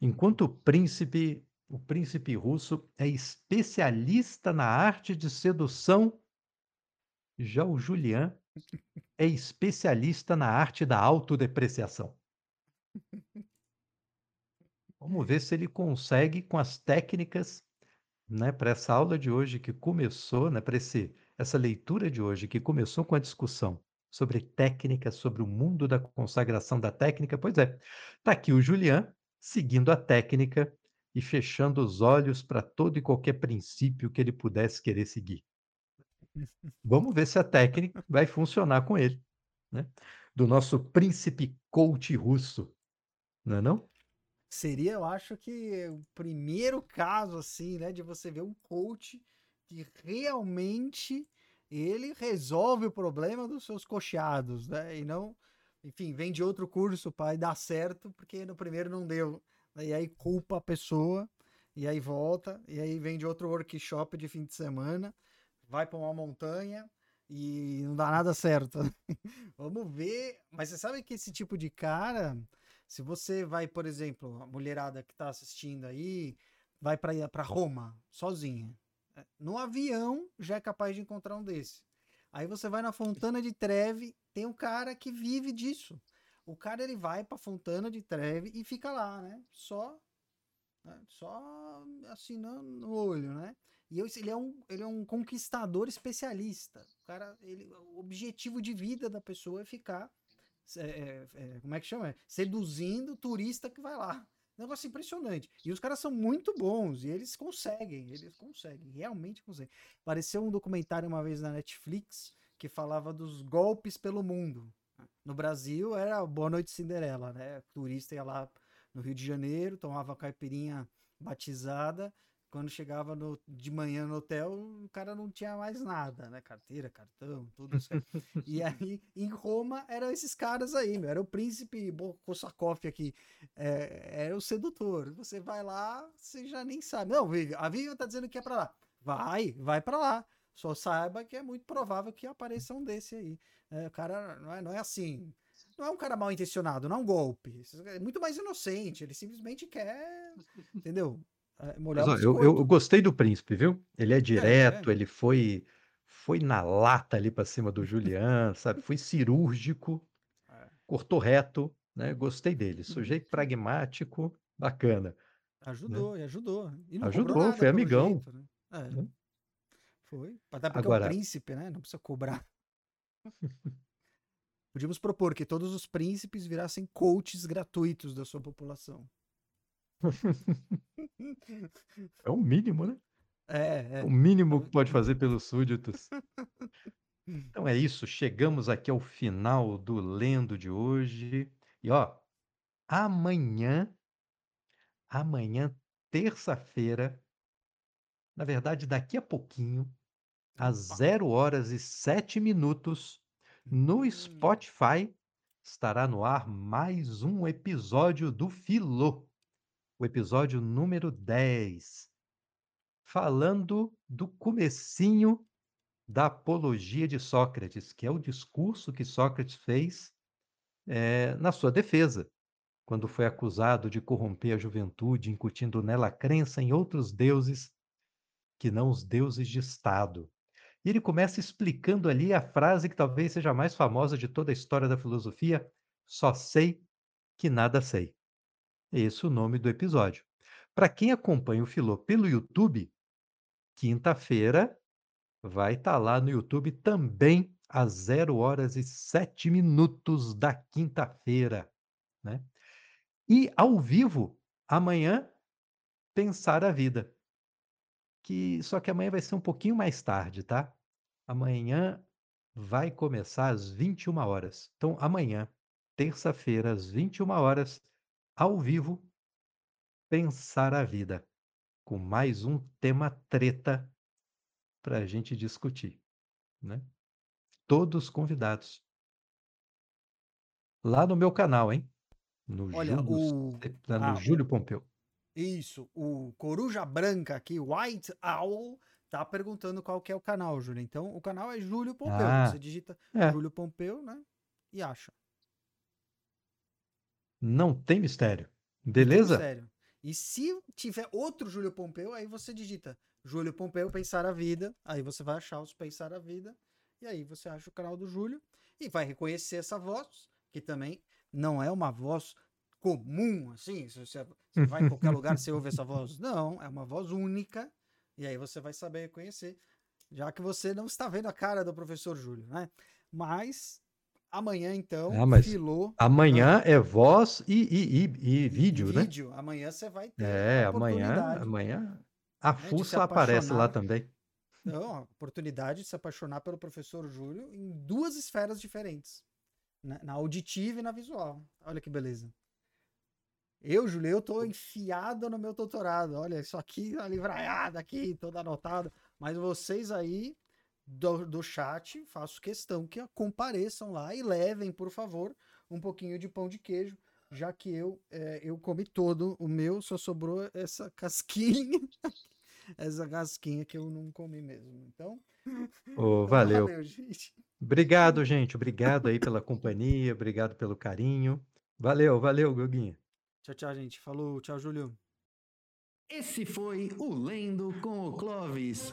Enquanto o príncipe, o príncipe russo é especialista na arte de sedução, já o Julian é especialista na arte da autodepreciação. Vamos ver se ele consegue com as técnicas, né, para essa aula de hoje que começou, né, para esse essa leitura de hoje que começou com a discussão sobre técnica, sobre o mundo da consagração da técnica. Pois é, tá aqui o Julian seguindo a técnica e fechando os olhos para todo e qualquer princípio que ele pudesse querer seguir. Vamos ver se a técnica vai funcionar com ele, né, do nosso príncipe coach russo, não é não? Seria, eu acho que o primeiro caso, assim, né, de você ver um coach que realmente ele resolve o problema dos seus coxeados, né, e não, enfim, vem de outro curso para dar certo, porque no primeiro não deu. E aí culpa a pessoa, e aí volta, e aí vem de outro workshop de fim de semana, vai para uma montanha e não dá nada certo. Vamos ver, mas você sabe que esse tipo de cara, se você vai, por exemplo, a mulherada que está assistindo aí, vai para Roma sozinha. No avião já é capaz de encontrar um desse. Aí você vai na Fontana de Trevi, tem um cara que vive disso. O cara ele vai para Fontana de Trevi e fica lá, né? Só né? só no, no olho, né? E eu, ele, é um, ele é um conquistador especialista. O cara, ele, o objetivo de vida da pessoa é ficar, é, é, como é que chama? Seduzindo turista que vai lá. Negócio impressionante. E os caras são muito bons e eles conseguem, eles conseguem, realmente conseguem. Apareceu um documentário uma vez na Netflix que falava dos golpes pelo mundo. No Brasil era Boa Noite Cinderela, né? O turista ia lá no Rio de Janeiro, tomava caipirinha batizada. Quando chegava no, de manhã no hotel, o cara não tinha mais nada, né? Carteira, cartão, tudo isso. e aí, em Roma, eram esses caras aí, meu. Era o príncipe Kossakov aqui. É, é o sedutor. Você vai lá, você já nem sabe. Não, a Vivian tá dizendo que é pra lá. Vai, vai para lá. Só saiba que é muito provável que apareça um desse aí. É, o cara não é, não é assim não é um cara mal intencionado, não é um golpe. É muito mais inocente. Ele simplesmente quer, entendeu? É, Mas, ó, eu, eu gostei do príncipe, viu? Ele é É, direto, é. ele foi foi na lata ali para cima do Julian, sabe? Foi cirúrgico, É. cortou reto, né? Gostei dele. Sujeito pragmático, bacana. Ajudou, e ajudou. Ajudou, foi amigão. jeito, né? É, Né? foi. Até porque é Agora- o príncipe, né? Não precisa cobrar. Podíamos propor que todos os príncipes virassem coaches gratuitos da sua população. É o mínimo, né? É, É é. o mínimo que pode fazer pelos súditos. Então é isso, chegamos aqui ao final do Lendo de hoje. E ó, amanhã, amanhã, terça-feira, na verdade, daqui a pouquinho, às Opa. 0 horas e 7 minutos, no Hum. Spotify, estará no ar mais um episódio do Filô, episódio número 10, falando do comecinho da apologia de Sócrates, que é o discurso que Sócrates fez eh, na sua defesa, quando foi acusado de corromper a juventude, incutindo nela a crença em outros deuses que não os deuses de Estado. E ele começa explicando ali a frase que talvez seja a mais famosa de toda a história da filosofia: só sei que nada sei. Esse é o nome do episódio. Para quem acompanha o Filô pelo YouTube, quinta-feira vai estar lá no YouTube também às 0 horas e 7 minutos da quinta-feira, né? E ao vivo, amanhã, Pensar a Vida. Que só que amanhã vai ser um pouquinho mais tarde, tá? Amanhã vai começar às 21 horas. Então, amanhã, terça-feira, às 21 horas, ao vivo, Pensar a Vida, com mais um tema treta para a gente discutir, né? Todos convidados. Lá no meu canal, hein? No Olha, Júlio, o. lá no Ah, Júlio Pompeu. Isso, o Coruja Branca aqui, White Owl, tá perguntando qual que é o canal, Júlio. Então, o canal é Júlio Pompeu. Ah, Você digita é. Júlio Pompeu, né? E acha. Não tem mistério. Não tem Beleza? mistério. E se tiver outro Júlio Pompeu, aí você digita Júlio Pompeu Pensar a Vida. Aí você vai achar os Pensar a Vida. E aí você acha o canal do Júlio e vai reconhecer essa voz, que também não é uma voz comum, assim. Se você, você vai em qualquer lugar, você ouve essa voz. Não, é uma voz única. E aí você vai saber reconhecer, já que você não está vendo a cara do professor Júlio, né? Mas amanhã, então, Ah, mas Filô. Amanhã é voz e, e, e, e e vídeo, né? vídeo. Amanhã você vai ter É, amanhã, amanhã a né, fuça aparece lá também. Não, a oportunidade de se apaixonar pelo professor Júlio em duas esferas diferentes. Na, na auditiva e na visual. Olha que beleza. Eu, Júlio, eu tô enfiado no meu doutorado. Olha, isso aqui, a livraiada aqui, toda anotada. Mas vocês aí do, do chat, faço questão que compareçam lá e levem, por favor, um pouquinho de pão de queijo, já que eu, eh, eu comi todo o meu, só sobrou essa casquinha. essa casquinha que eu não comi mesmo. Então, Ô, valeu. valeu, gente. Obrigado, gente. Obrigado aí pela companhia, obrigado pelo carinho. Valeu, valeu, Guguinha. Tchau, tchau, gente. Falou, tchau, Júlio. Esse foi o Lendo com o Clovis.